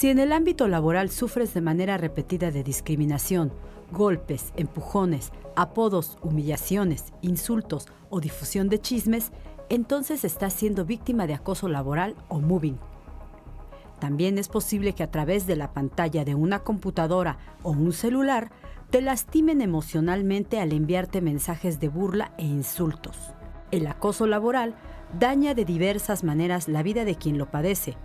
Si en el ámbito laboral sufres de manera repetida de discriminación, golpes, empujones, apodos, humillaciones, insultos o difusión de chismes, entonces estás siendo víctima de acoso laboral o moving. También es posible que a través de la pantalla de una computadora o un celular te lastimen emocionalmente al enviarte mensajes de burla e insultos. El acoso laboral daña de diversas maneras la vida de quien lo padece,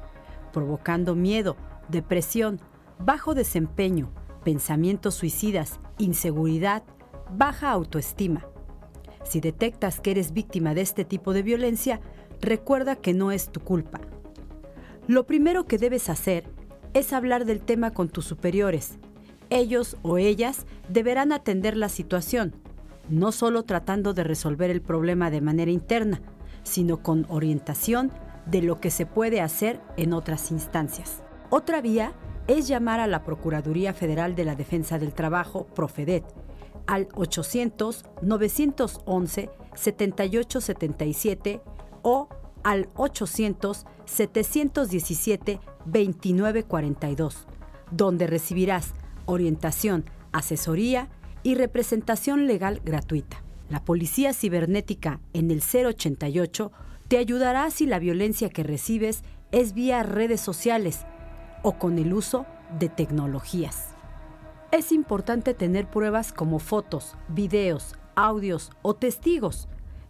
provocando miedo, depresión, bajo desempeño, pensamientos suicidas, inseguridad, baja autoestima. Si detectas que eres víctima de este tipo de violencia, recuerda que no es tu culpa. Lo primero que debes hacer es hablar del tema con tus superiores. Ellos o ellas deberán atender la situación, no solo tratando de resolver el problema de manera interna, sino con orientación de lo que se puede hacer en otras instancias. Otra vía es llamar a la Procuraduría Federal de la Defensa del Trabajo, Profedet, al 800-911-7877 o al 800-717-2942, donde recibirás orientación, asesoría y representación legal gratuita. La Policía Cibernética en el 088 te ayudará si la violencia que recibes es vía redes sociales, o con el uso de tecnologías. Es importante tener pruebas como fotos, videos, audios o testigos,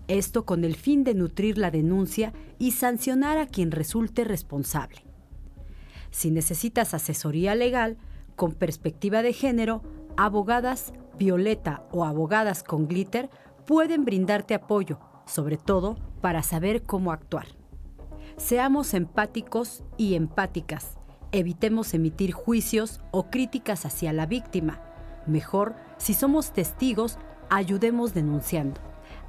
esto con el fin de nutrir la denuncia y sancionar a quien resulte responsable. Si necesitas asesoría legal, con perspectiva de género, abogadas Violeta o abogadas con glitter pueden brindarte apoyo, sobre todo para saber cómo actuar. Seamos empáticos y empáticas Evitemos emitir juicios o críticas hacia la víctima. Mejor, si somos testigos, ayudemos denunciando.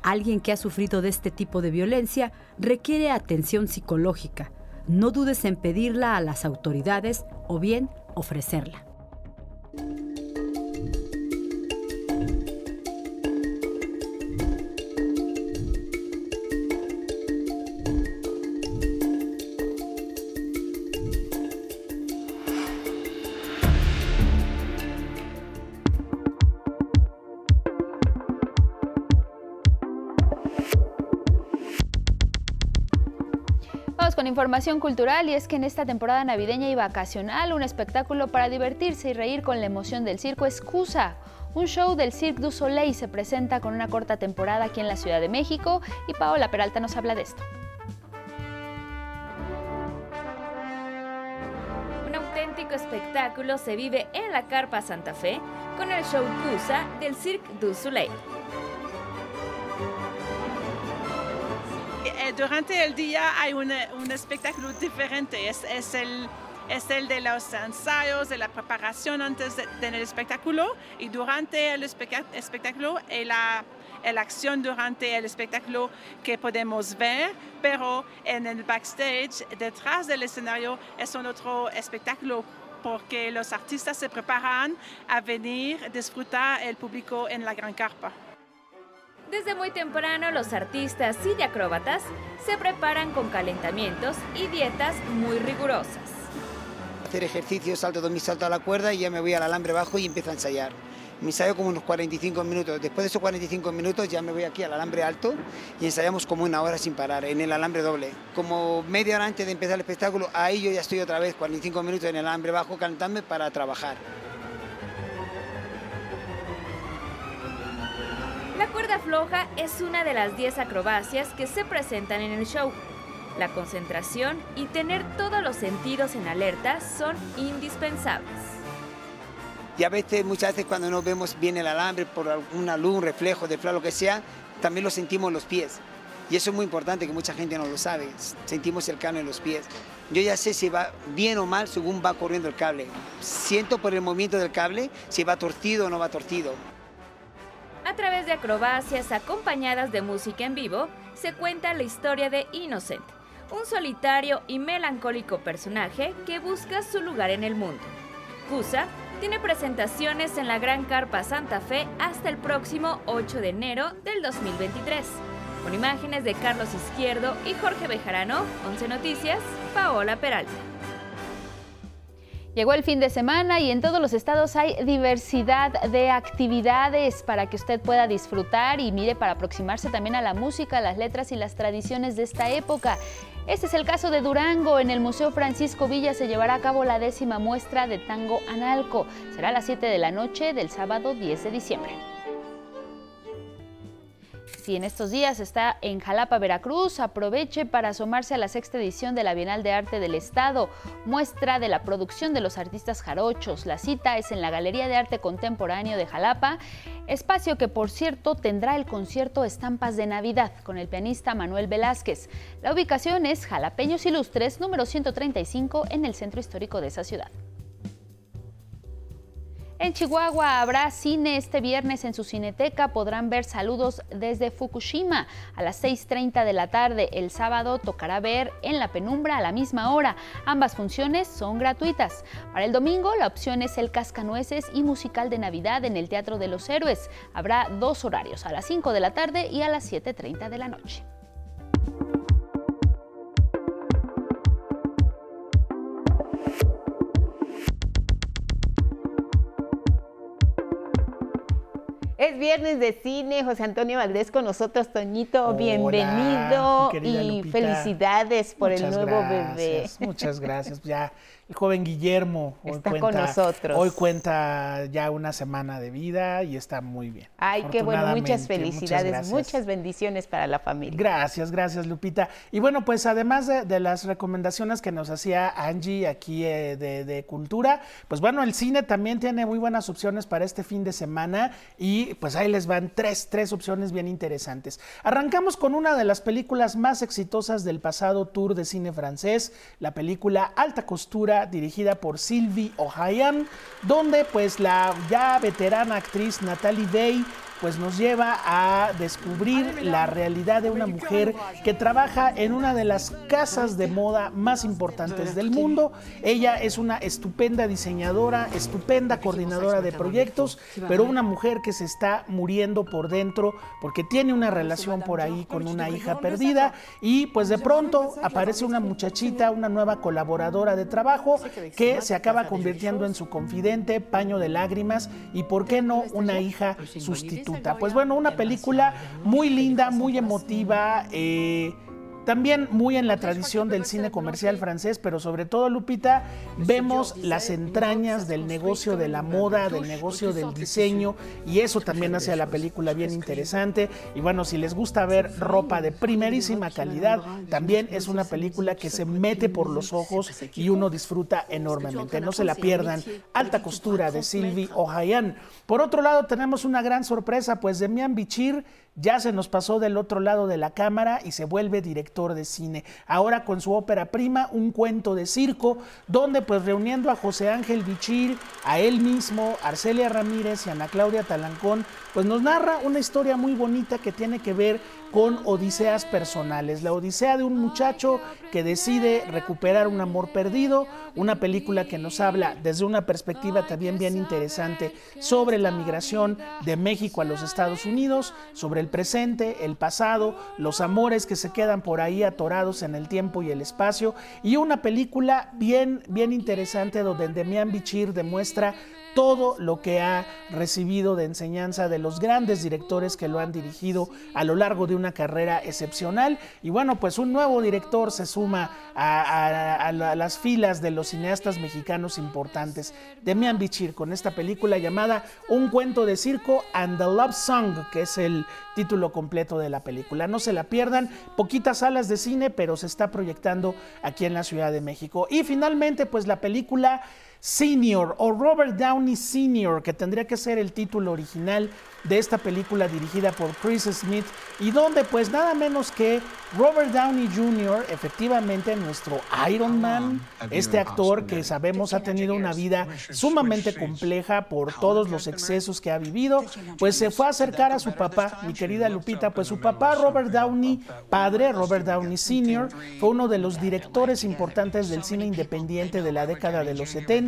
Alguien que ha sufrido de este tipo de violencia requiere atención psicológica. No dudes en pedirla a las autoridades o bien ofrecerla. Información cultural y es que en esta temporada navideña y vacacional un espectáculo para divertirse y reír con la emoción del circo es Cusa. Un show del Cirque du Soleil se presenta con una corta temporada aquí en la Ciudad de México y Paola Peralta nos habla de esto. Un auténtico espectáculo se vive en la Carpa Santa Fe con el show Cusa del Cirque du Soleil. Durante el día hay un, espectáculo diferente. Es, el, de los ensayos, de la preparación antes de- del espectáculo y durante el espectáculo y la, la acción durante el espectáculo que podemos ver, pero en el backstage, detrás del escenario, es otro espectáculo porque los artistas se preparan a venir disfrutar el público en la gran carpa. Desde muy temprano los artistas y acróbatas se preparan con calentamientos y dietas muy rigurosas. hacer ejercicio, salto dos mis saltos a la cuerda y ya me voy al alambre bajo y empiezo a ensayar. Me ensayo como unos 45 minutos. Después de esos 45 minutos ya me voy aquí al alambre alto y ensayamos como una hora sin parar en el alambre doble. Como media hora antes de empezar el espectáculo, ahí yo ya estoy otra vez 45 minutos en el alambre bajo cantándome para trabajar. Cuerda floja es una de las 10 acrobacias que se presentan en el show. La concentración y tener todos los sentidos en alerta son indispensables. Y a veces, muchas veces cuando no vemos bien el alambre por alguna luz, un reflejo de lo que sea, también lo sentimos en los pies. Y eso es muy importante que mucha gente no lo sabe. Sentimos el cable en los pies. Yo ya sé si va bien o mal según va corriendo el cable. Siento por el movimiento del cable si va torcido o no va torcido. A través de acrobacias acompañadas de música en vivo, se cuenta la historia de Innocent, un solitario y melancólico personaje que busca su lugar en el mundo. Cusa tiene presentaciones en la Gran Carpa Santa Fe hasta el próximo 8 de enero del 2023. Con imágenes de Carlos Izquierdo y Jorge Bejarano, 11 Noticias, Paola Peralta. Llegó el fin de semana y en todos los estados hay diversidad de actividades para que usted pueda disfrutar y mire para aproximarse también a la música, las letras y las tradiciones de esta época. Este es el caso de Durango. En el Museo Francisco Villa se llevará a cabo la décima muestra de tango analco. Será a las 7 de la noche del sábado 10 de diciembre. Si en estos días está en Jalapa, Veracruz, aproveche para asomarse a la sexta edición de la Bienal de Arte del Estado, muestra de la producción de los artistas jarochos. La cita es en la Galería de Arte Contemporáneo de Jalapa, espacio que por cierto tendrá el concierto Estampas de Navidad con el pianista Manuel Velázquez. La ubicación es Jalapeños Ilustres, número 135, en el centro histórico de esa ciudad. En Chihuahua habrá cine este viernes en su cineteca. Podrán ver saludos desde Fukushima a las 6.30 de la tarde. El sábado tocará ver en la penumbra a la misma hora. Ambas funciones son gratuitas. Para el domingo la opción es el Cascanueces y musical de Navidad en el Teatro de los Héroes. Habrá dos horarios, a las 5 de la tarde y a las 7.30 de la noche. Es viernes de cine, José Antonio Valdés con nosotros, Toñito, Hola, bienvenido y Lupita. felicidades por el nuevo gracias, bebé. Muchas gracias. Ya el joven Guillermo hoy Está con cuenta, nosotros. Hoy cuenta ya una semana de vida y está muy bien. Ay, qué bueno, muchas felicidades, muchas bendiciones para la familia. Gracias, gracias Lupita. Y bueno, pues además de, de las recomendaciones que nos hacía Angie aquí eh, de, de Cultura, pues bueno, el cine también tiene muy buenas opciones para este fin de semana y pues ahí les van tres, tres opciones bien interesantes. Arrancamos con una de las películas más exitosas del pasado tour de cine francés, la película Alta Costura, dirigida por Sylvie Ohayan, donde pues la ya veterana actriz Natalie Day pues nos lleva a descubrir la realidad de una mujer que trabaja en una de las casas de moda más importantes del mundo. Ella es una estupenda diseñadora, estupenda coordinadora de proyectos, pero una mujer que se está muriendo por dentro porque tiene una relación por ahí con una hija perdida y pues de pronto aparece una muchachita, una nueva colaboradora de trabajo que se acaba convirtiendo en su confidente, paño de lágrimas y por qué no una hija sustituta. Pues bueno, una película muy linda, muy emotiva. eh, también muy en la tradición del cine comercial francés, pero sobre todo, Lupita, vemos las entrañas del negocio de la moda, del negocio del diseño, y eso también hace a la película bien interesante. Y bueno, si les gusta ver ropa de primerísima calidad, también es una película que se mete por los ojos y uno disfruta enormemente. No se la pierdan. Alta costura de Sylvie Ohayan. Por otro lado, tenemos una gran sorpresa, pues Demian Bichir ya se nos pasó del otro lado de la cámara y se vuelve director de cine. Ahora con su ópera prima, un cuento de circo, donde pues reuniendo a José Ángel Bichir, a él mismo, Arcelia Ramírez y Ana Claudia Talancón, pues nos narra una historia muy bonita que tiene que ver con odiseas personales. La odisea de un muchacho que decide recuperar un amor perdido, una película que nos habla desde una perspectiva también bien interesante sobre la migración de México a los Estados Unidos, sobre el presente, el pasado, los amores que se quedan por ahí atorados en el tiempo y el espacio, y una película bien, bien interesante donde Demian Bichir demuestra todo lo que ha recibido de enseñanza de los grandes directores que lo han dirigido a lo largo de una carrera excepcional. Y bueno, pues un nuevo director se suma a, las filas de los cineastas mexicanos importantes. Demian Bichir con esta película llamada Un cuento de circo and the Love Song, que es el título completo de la película. No se la pierdan, poquitas salas de cine, pero se está proyectando aquí en la Ciudad de México. Y finalmente, pues la película Senior o Robert Downey Senior, que tendría que ser el título original de esta película dirigida por Chris Smith y donde pues nada menos que Robert Downey Jr., efectivamente nuestro Iron Man, este actor que sabemos ha tenido una vida sumamente compleja por todos los excesos que ha vivido, pues se fue a acercar a su papá, mi querida Lupita, pues su papá Robert Downey, padre Robert Downey Sr., fue uno de los directores importantes del cine independiente de la década de los 70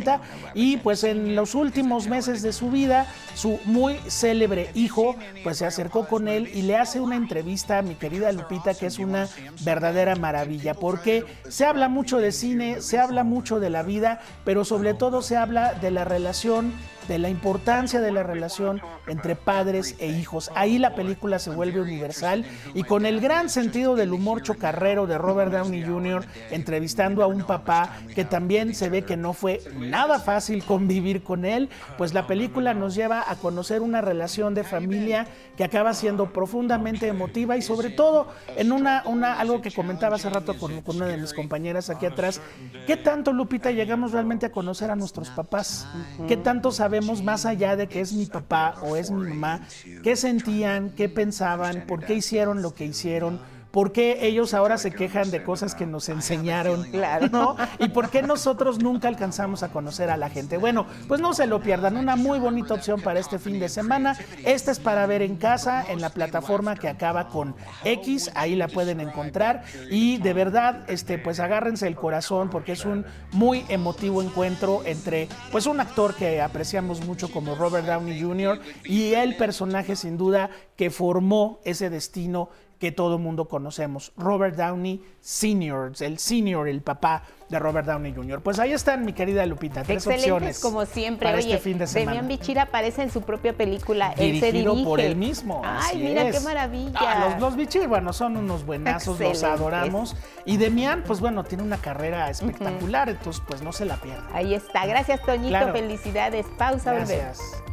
y pues en los últimos meses de su vida, su muy célebre hijo, pues se acercó con él y le hace una entrevista a mi querida Lupita, que es una verdadera maravilla, porque se habla mucho de cine, se habla mucho de la vida, pero sobre todo se habla de la relación de la importancia de la relación entre padres e hijos. Ahí la película se vuelve universal y con el gran sentido del humor chocarrero de Robert Downey Jr. entrevistando a un papá que también se ve que no fue nada fácil convivir con él, pues la película nos lleva a conocer una relación de familia que acaba siendo profundamente emotiva y sobre todo en una, una algo que comentaba hace rato con, con una de mis compañeras aquí atrás, ¿qué tanto Lupita llegamos realmente a conocer a nuestros papás? ¿Qué tanto sabemos más allá de que es mi papá o es mi mamá, qué sentían, qué pensaban, por qué hicieron lo que hicieron ¿Por qué ellos ahora se quejan de cosas que nos enseñaron? Claro. ¿no? ¿Y por qué nosotros nunca alcanzamos a conocer a la gente? Bueno, pues no se lo pierdan. Una muy bonita opción para este fin de semana. Esta es para ver en casa, en la plataforma que acaba con X. Ahí la pueden encontrar. Y de verdad, este, pues agárrense el corazón porque es un muy emotivo encuentro entre pues un actor que apreciamos mucho como Robert Downey Jr. y el personaje sin duda que formó ese destino que todo mundo conocemos, Robert Downey Sr., el senior, el papá de Robert Downey Jr. Pues ahí están, mi querida Lupita, tres opciones como siempre. para este fin de semana. Demian Bichir aparece en su propia película, Dirigido él se por él mismo. Ay, mira qué maravilla. Ah, los, los Bichir, bueno, son unos buenazos, los adoramos. Y Demian, pues bueno, tiene una carrera espectacular, entonces pues no se la pierda. Ahí está. Gracias, Toñito. Felicidades. Pausa, Gracias. Son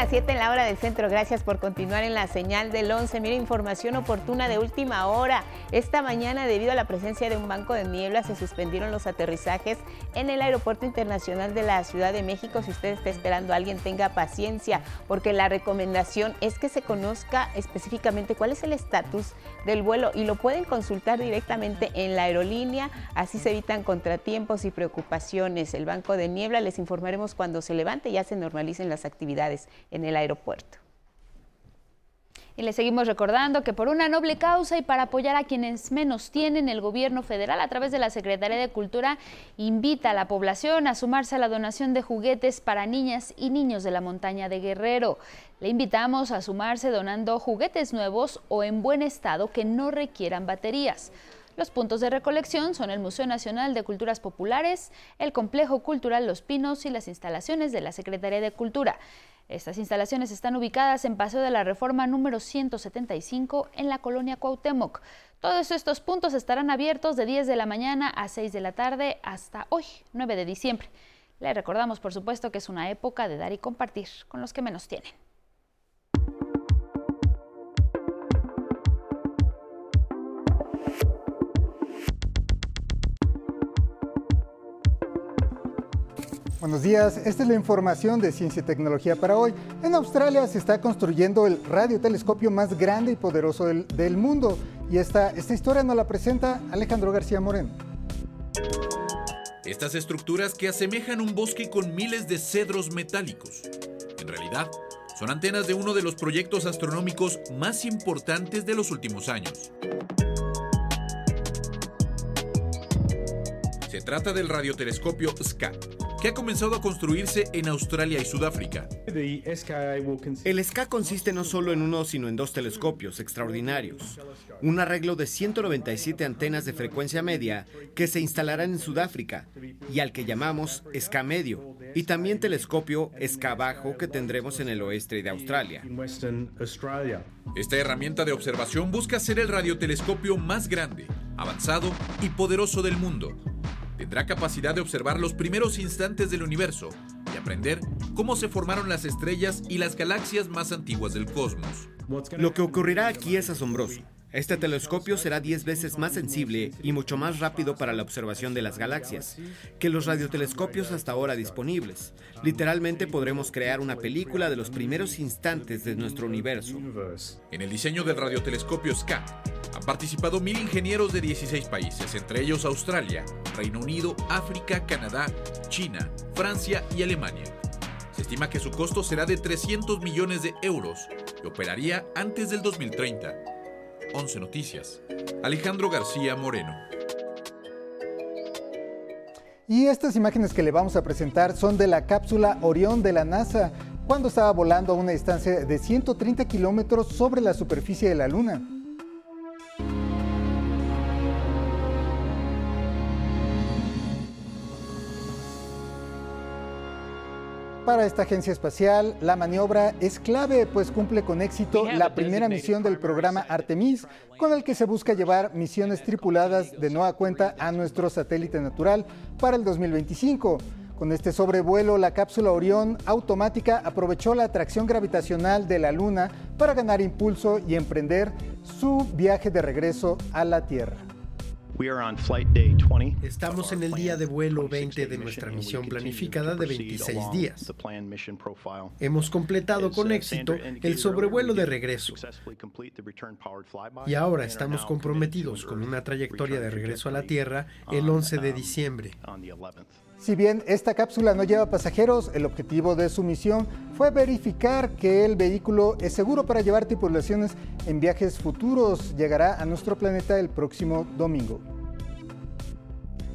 las 7 en la hora del centro. Gracias por continuar en la señal del 11. Mira, información oportuna de última hora. Esta mañana, debido a la presencia de un banco de niebla, se suspendieron los aterrizajes en el Aeropuerto Internacional de la Ciudad de México. Si usted está esperando a alguien, tenga paciencia, porque la recomendación es que se conozca específicamente cuál es el estatus del vuelo y lo pueden consultar directamente en la aerolínea. Así se evitan contratiempos y preocupaciones. El banco de niebla les informaremos cuando se levante y ya se normalicen las actividades en el aeropuerto. Y le seguimos recordando que por una noble causa y para apoyar a quienes menos tienen, el gobierno federal a través de la Secretaría de Cultura invita a la población a sumarse a la donación de juguetes para niñas y niños de la montaña de Guerrero. Le invitamos a sumarse donando juguetes nuevos o en buen estado que no requieran baterías. Los puntos de recolección son el Museo Nacional de Culturas Populares, el Complejo Cultural Los Pinos y las instalaciones de la Secretaría de Cultura. Estas instalaciones están ubicadas en Paseo de la Reforma número 175 en la colonia Cuauhtémoc. Todos estos puntos estarán abiertos de 10 de la mañana a 6 de la tarde hasta hoy, 9 de diciembre. Le recordamos, por supuesto, que es una época de dar y compartir con los que menos tienen. Buenos días, esta es la información de ciencia y tecnología para hoy. En Australia se está construyendo el radiotelescopio más grande y poderoso del, mundo y esta, esta historia nos la presenta Alejandro García Moreno. Estas estructuras que asemejan un bosque con miles de cedros metálicos, en realidad son antenas de uno de los proyectos astronómicos más importantes de los últimos años. Se trata del radiotelescopio SCA, que ha comenzado a construirse en Australia y Sudáfrica. El SCA consiste no solo en uno, sino en dos telescopios extraordinarios. Un arreglo de 197 antenas de frecuencia media que se instalarán en Sudáfrica y al que llamamos SCA medio, y también telescopio SCA bajo que tendremos en el oeste de Australia. Esta herramienta de observación busca ser el radiotelescopio más grande, avanzado y poderoso del mundo tendrá capacidad de observar los primeros instantes del universo y aprender cómo se formaron las estrellas y las galaxias más antiguas del cosmos. Lo que ocurrirá aquí es asombroso. Este telescopio será 10 veces más sensible y mucho más rápido para la observación de las galaxias que los radiotelescopios hasta ahora disponibles. Literalmente podremos crear una película de los primeros instantes de nuestro universo. En el diseño del radiotelescopio SCA han participado mil ingenieros de 16 países, entre ellos Australia, Reino Unido, África, Canadá, China, Francia y Alemania. Se estima que su costo será de 300 millones de euros y operaría antes del 2030. 11 Noticias. Alejandro García Moreno. Y estas imágenes que le vamos a presentar son de la cápsula Orión de la NASA, cuando estaba volando a una distancia de 130 kilómetros sobre la superficie de la Luna. Para esta agencia espacial, la maniobra es clave, pues cumple con éxito la primera misión del programa Artemis, con el que se busca llevar misiones tripuladas de nueva cuenta a nuestro satélite natural para el 2025. Con este sobrevuelo, la cápsula Orión automática aprovechó la atracción gravitacional de la Luna para ganar impulso y emprender su viaje de regreso a la Tierra. Estamos en el día de vuelo 20 de nuestra misión planificada de 26 días. Hemos completado con éxito el sobrevuelo de regreso. Y ahora estamos comprometidos con una trayectoria de regreso a la Tierra el 11 de diciembre. Si bien esta cápsula no lleva pasajeros, el objetivo de su misión fue verificar que el vehículo es seguro para llevar tripulaciones en viajes futuros. Llegará a nuestro planeta el próximo domingo.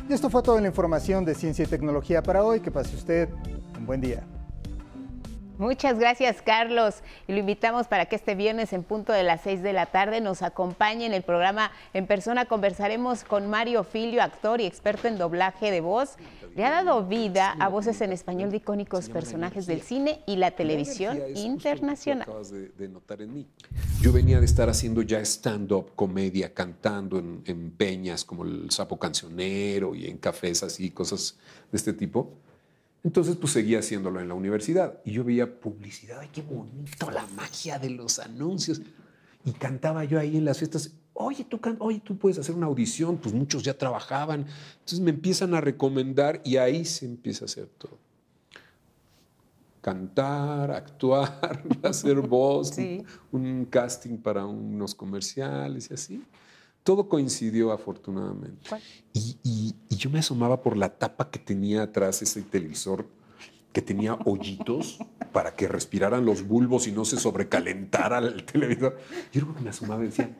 Y esto fue toda la información de ciencia y tecnología para hoy. Que pase usted un buen día. Muchas gracias, Carlos. Y lo invitamos para que este viernes en punto de las 6 de la tarde nos acompañe en el programa En Persona. Conversaremos con Mario Filio, actor y experto en doblaje de voz. Le ha dado vida a voces en español de icónicos personajes del cine y la televisión internacional. Yo venía de estar haciendo ya stand-up, comedia, cantando en, en peñas como el Sapo Cancionero y en cafés así, cosas de este tipo. Entonces, pues seguía haciéndolo en la universidad. Y yo veía publicidad, ay, qué bonito la magia de los anuncios. Y cantaba yo ahí en las fiestas, oye, tú, oye, tú puedes hacer una audición, pues muchos ya trabajaban. Entonces me empiezan a recomendar y ahí se empieza a hacer todo. Cantar, actuar, hacer voz, un casting para unos comerciales y así todo coincidió afortunadamente. Y, yo me asomaba por la tapa que tenía atrás ese televisor, que tenía hoyitos para que respiraran los bulbos y no se sobrecalentara el televisor. Yo me asomaba y decía,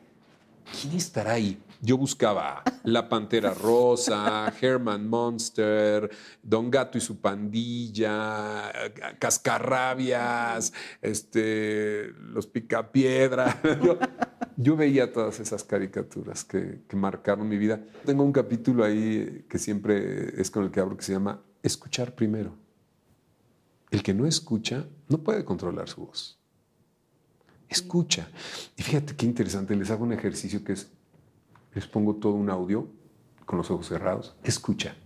¿quién estará ahí? Yo buscaba La Pantera Rosa, Herman Monster, Don Gato y su pandilla, Cascarrabias, este, los Picapiedra. Yo, yo veía todas esas caricaturas que, marcaron mi vida. Tengo un capítulo ahí que siempre es con el que hablo que se llama Escuchar primero. El que no escucha no puede controlar su voz. Escucha. Y fíjate qué interesante, les hago un ejercicio que es, les pongo todo un audio con los ojos cerrados, escucha.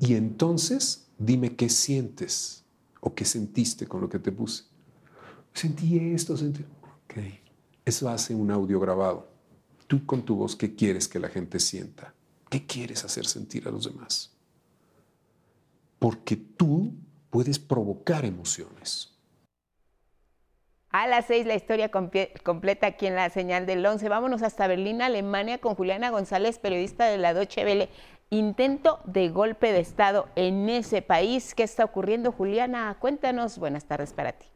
Y entonces dime qué sientes o qué sentiste con lo que te puse. Sentí esto, sentí... Ok. Eso hace un audio grabado. Tú con tu voz, ¿qué quieres que la gente sienta? ¿Qué quieres hacer sentir a los demás? Porque tú puedes provocar emociones. A las seis la historia completa aquí en la señal del 11. Vámonos hasta Berlín, Alemania, con Juliana González, periodista de la Deutsche Welle. Intento de golpe de Estado en ese país. ¿Qué está ocurriendo, Juliana? Cuéntanos. Buenas tardes para ti.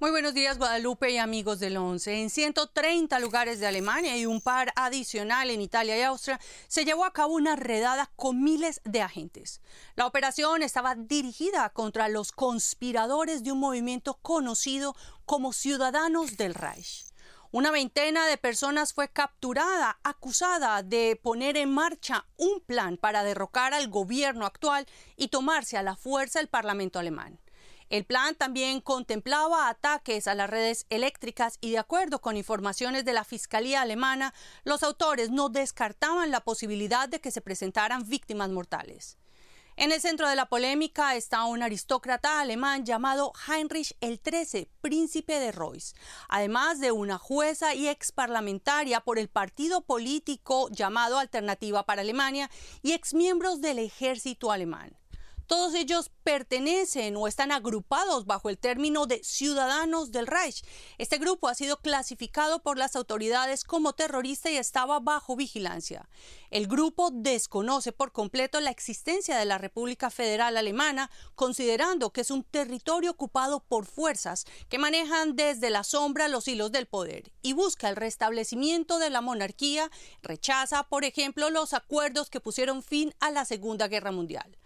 Muy buenos días, Guadalupe y amigos del 11. En 130 lugares de Alemania y un par adicional en Italia y Austria se llevó a cabo una redada con miles de agentes. La operación estaba dirigida contra los conspiradores de un movimiento conocido como Ciudadanos del Reich. Una veintena de personas fue capturada, acusada de poner en marcha un plan para derrocar al gobierno actual y tomarse a la fuerza el Parlamento alemán. El plan también contemplaba ataques a las redes eléctricas y de acuerdo con informaciones de la Fiscalía alemana, los autores no descartaban la posibilidad de que se presentaran víctimas mortales. En el centro de la polémica está un aristócrata alemán llamado Heinrich el XIII, príncipe de Reuss, además de una jueza y ex parlamentaria por el partido político llamado Alternativa para Alemania y exmiembros del ejército alemán. Todos ellos pertenecen o están agrupados bajo el término de ciudadanos del Reich. Este grupo ha sido clasificado por las autoridades como terrorista y estaba bajo vigilancia. El grupo desconoce por completo la existencia de la República Federal Alemana, considerando que es un territorio ocupado por fuerzas que manejan desde la sombra los hilos del poder y busca el restablecimiento de la monarquía, rechaza, por ejemplo, los acuerdos que pusieron fin a la Segunda Guerra Mundial.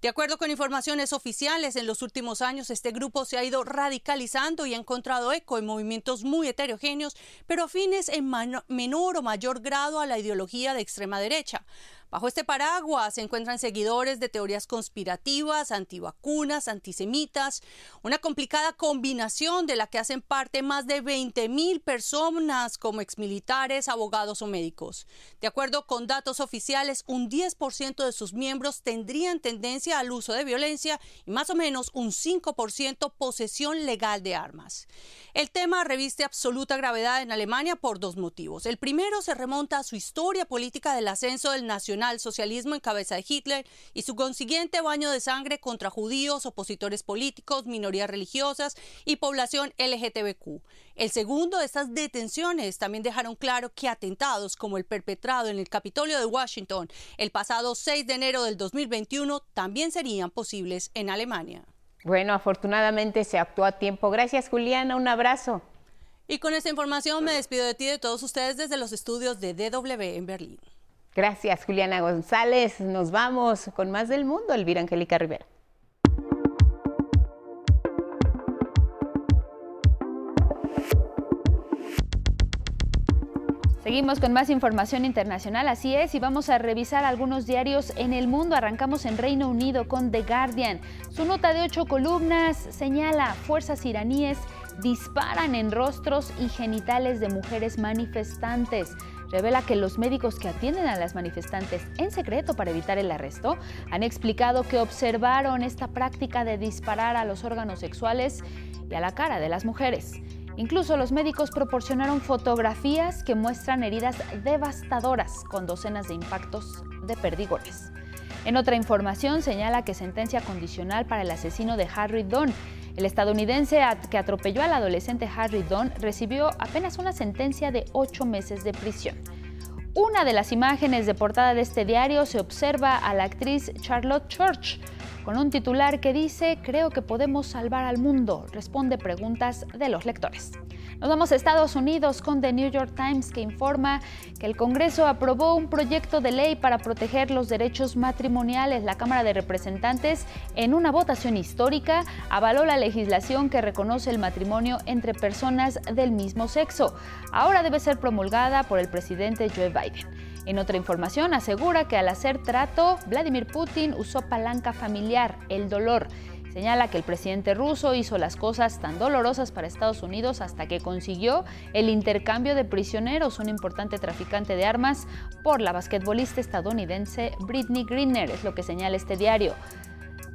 De acuerdo con informaciones oficiales, en los últimos años este grupo se ha ido radicalizando y ha encontrado eco en movimientos muy heterogéneos, pero afines en menor o mayor grado a la ideología de extrema derecha. Bajo este paraguas se encuentran seguidores de teorías conspirativas, antivacunas, antisemitas, una complicada combinación de la que hacen parte más de 20.000 personas como exmilitares, abogados o médicos. De acuerdo con datos oficiales, un 10% de sus miembros tendrían tendencia al uso de violencia y más o menos un 5% posesión legal de armas. El tema reviste absoluta gravedad en Alemania por dos motivos. El primero se remonta a su historia política del ascenso del nacionalsocialismo en cabeza de Hitler y su consiguiente baño de sangre contra judíos, opositores políticos, minorías religiosas y población LGTBQ. El segundo, estas detenciones también dejaron claro que atentados como el perpetrado en el Capitolio de Washington el pasado 6 de enero del 2021 también serían posibles en Alemania. Bueno, afortunadamente se actuó a tiempo. Gracias, Juliana. Un abrazo. Y con esta información me despido de ti y de todos ustedes desde los estudios de DW en Berlín. Gracias, Juliana González. Nos vamos con más del mundo. Elvira Angélica Rivera. Seguimos con más información internacional, así es, y vamos a revisar algunos diarios en el mundo. Arrancamos en Reino Unido con The Guardian. Su nota de ocho columnas señala fuerzas iraníes disparan en rostros y genitales de mujeres manifestantes. Revela que los médicos que atienden a las manifestantes en secreto para evitar el arresto han explicado que observaron esta práctica de disparar a los órganos sexuales y a la cara de las mujeres. Incluso los médicos proporcionaron fotografías que muestran heridas devastadoras con docenas de impactos de perdigones. En otra información señala que sentencia condicional para el asesino de Harry Dunn. El estadounidense que atropelló al adolescente Harry Dunn recibió apenas una sentencia de ocho meses de prisión. Una de las imágenes de portada de este diario se observa a la actriz Charlotte Church con un titular que dice Creo que podemos salvar al mundo, responde preguntas de los lectores. Nos vamos a Estados Unidos con The New York Times que informa que el Congreso aprobó un proyecto de ley para proteger los derechos matrimoniales. La Cámara de Representantes, en una votación histórica, avaló la legislación que reconoce el matrimonio entre personas del mismo sexo. Ahora debe ser promulgada por el presidente Joe Biden. En otra información, asegura que al hacer trato, Vladimir Putin usó palanca familiar, el dolor Señala que el presidente ruso hizo las cosas tan dolorosas para Estados Unidos hasta que consiguió el intercambio de prisioneros, un importante traficante de armas, por la basquetbolista estadounidense Britney Greener, es lo que señala este diario.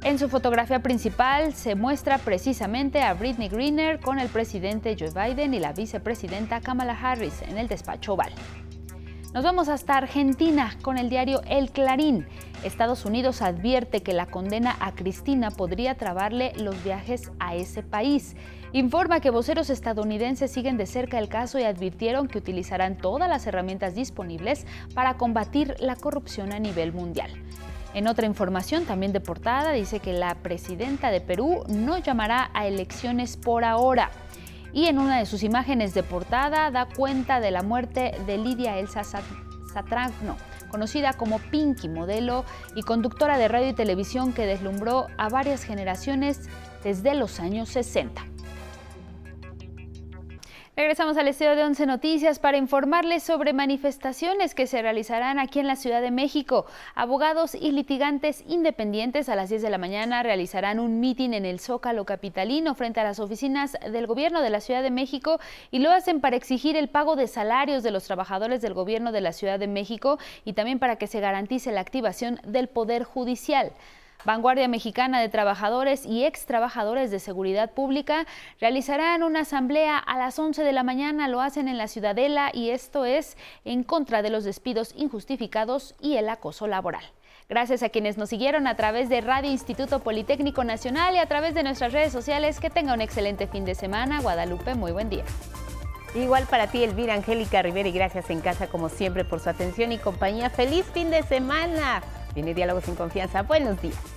En su fotografía principal se muestra precisamente a Britney Greener con el presidente Joe Biden y la vicepresidenta Kamala Harris en el despacho Oval. Nos vamos hasta Argentina con el diario El Clarín. Estados Unidos advierte que la condena a Cristina podría trabarle los viajes a ese país. Informa que voceros estadounidenses siguen de cerca el caso y advirtieron que utilizarán todas las herramientas disponibles para combatir la corrupción a nivel mundial. En otra información, también de portada, dice que la presidenta de Perú no llamará a elecciones por ahora y en una de sus imágenes de portada da cuenta de la muerte de Lidia Elsa Satragno, conocida como Pinky, modelo y conductora de radio y televisión que deslumbró a varias generaciones desde los años 60. Regresamos al estudio de Once Noticias para informarles sobre manifestaciones que se realizarán aquí en la Ciudad de México. Abogados y litigantes independientes a las 10 de la mañana realizarán un mitin en el Zócalo Capitalino frente a las oficinas del gobierno de la Ciudad de México y lo hacen para exigir el pago de salarios de los trabajadores del gobierno de la Ciudad de México y también para que se garantice la activación del Poder Judicial. Vanguardia Mexicana de Trabajadores y ex trabajadores de seguridad pública realizarán una asamblea a las 11 de la mañana, lo hacen en la Ciudadela y esto es en contra de los despidos injustificados y el acoso laboral. Gracias a quienes nos siguieron a través de Radio Instituto Politécnico Nacional y a través de nuestras redes sociales. Que tenga un excelente fin de semana. Guadalupe, muy buen día. Igual para ti, Elvira Angélica Rivera, y gracias en casa como siempre por su atención y compañía. ¡Feliz fin de semana! Viene Diálogo sin Confianza. Buenos días.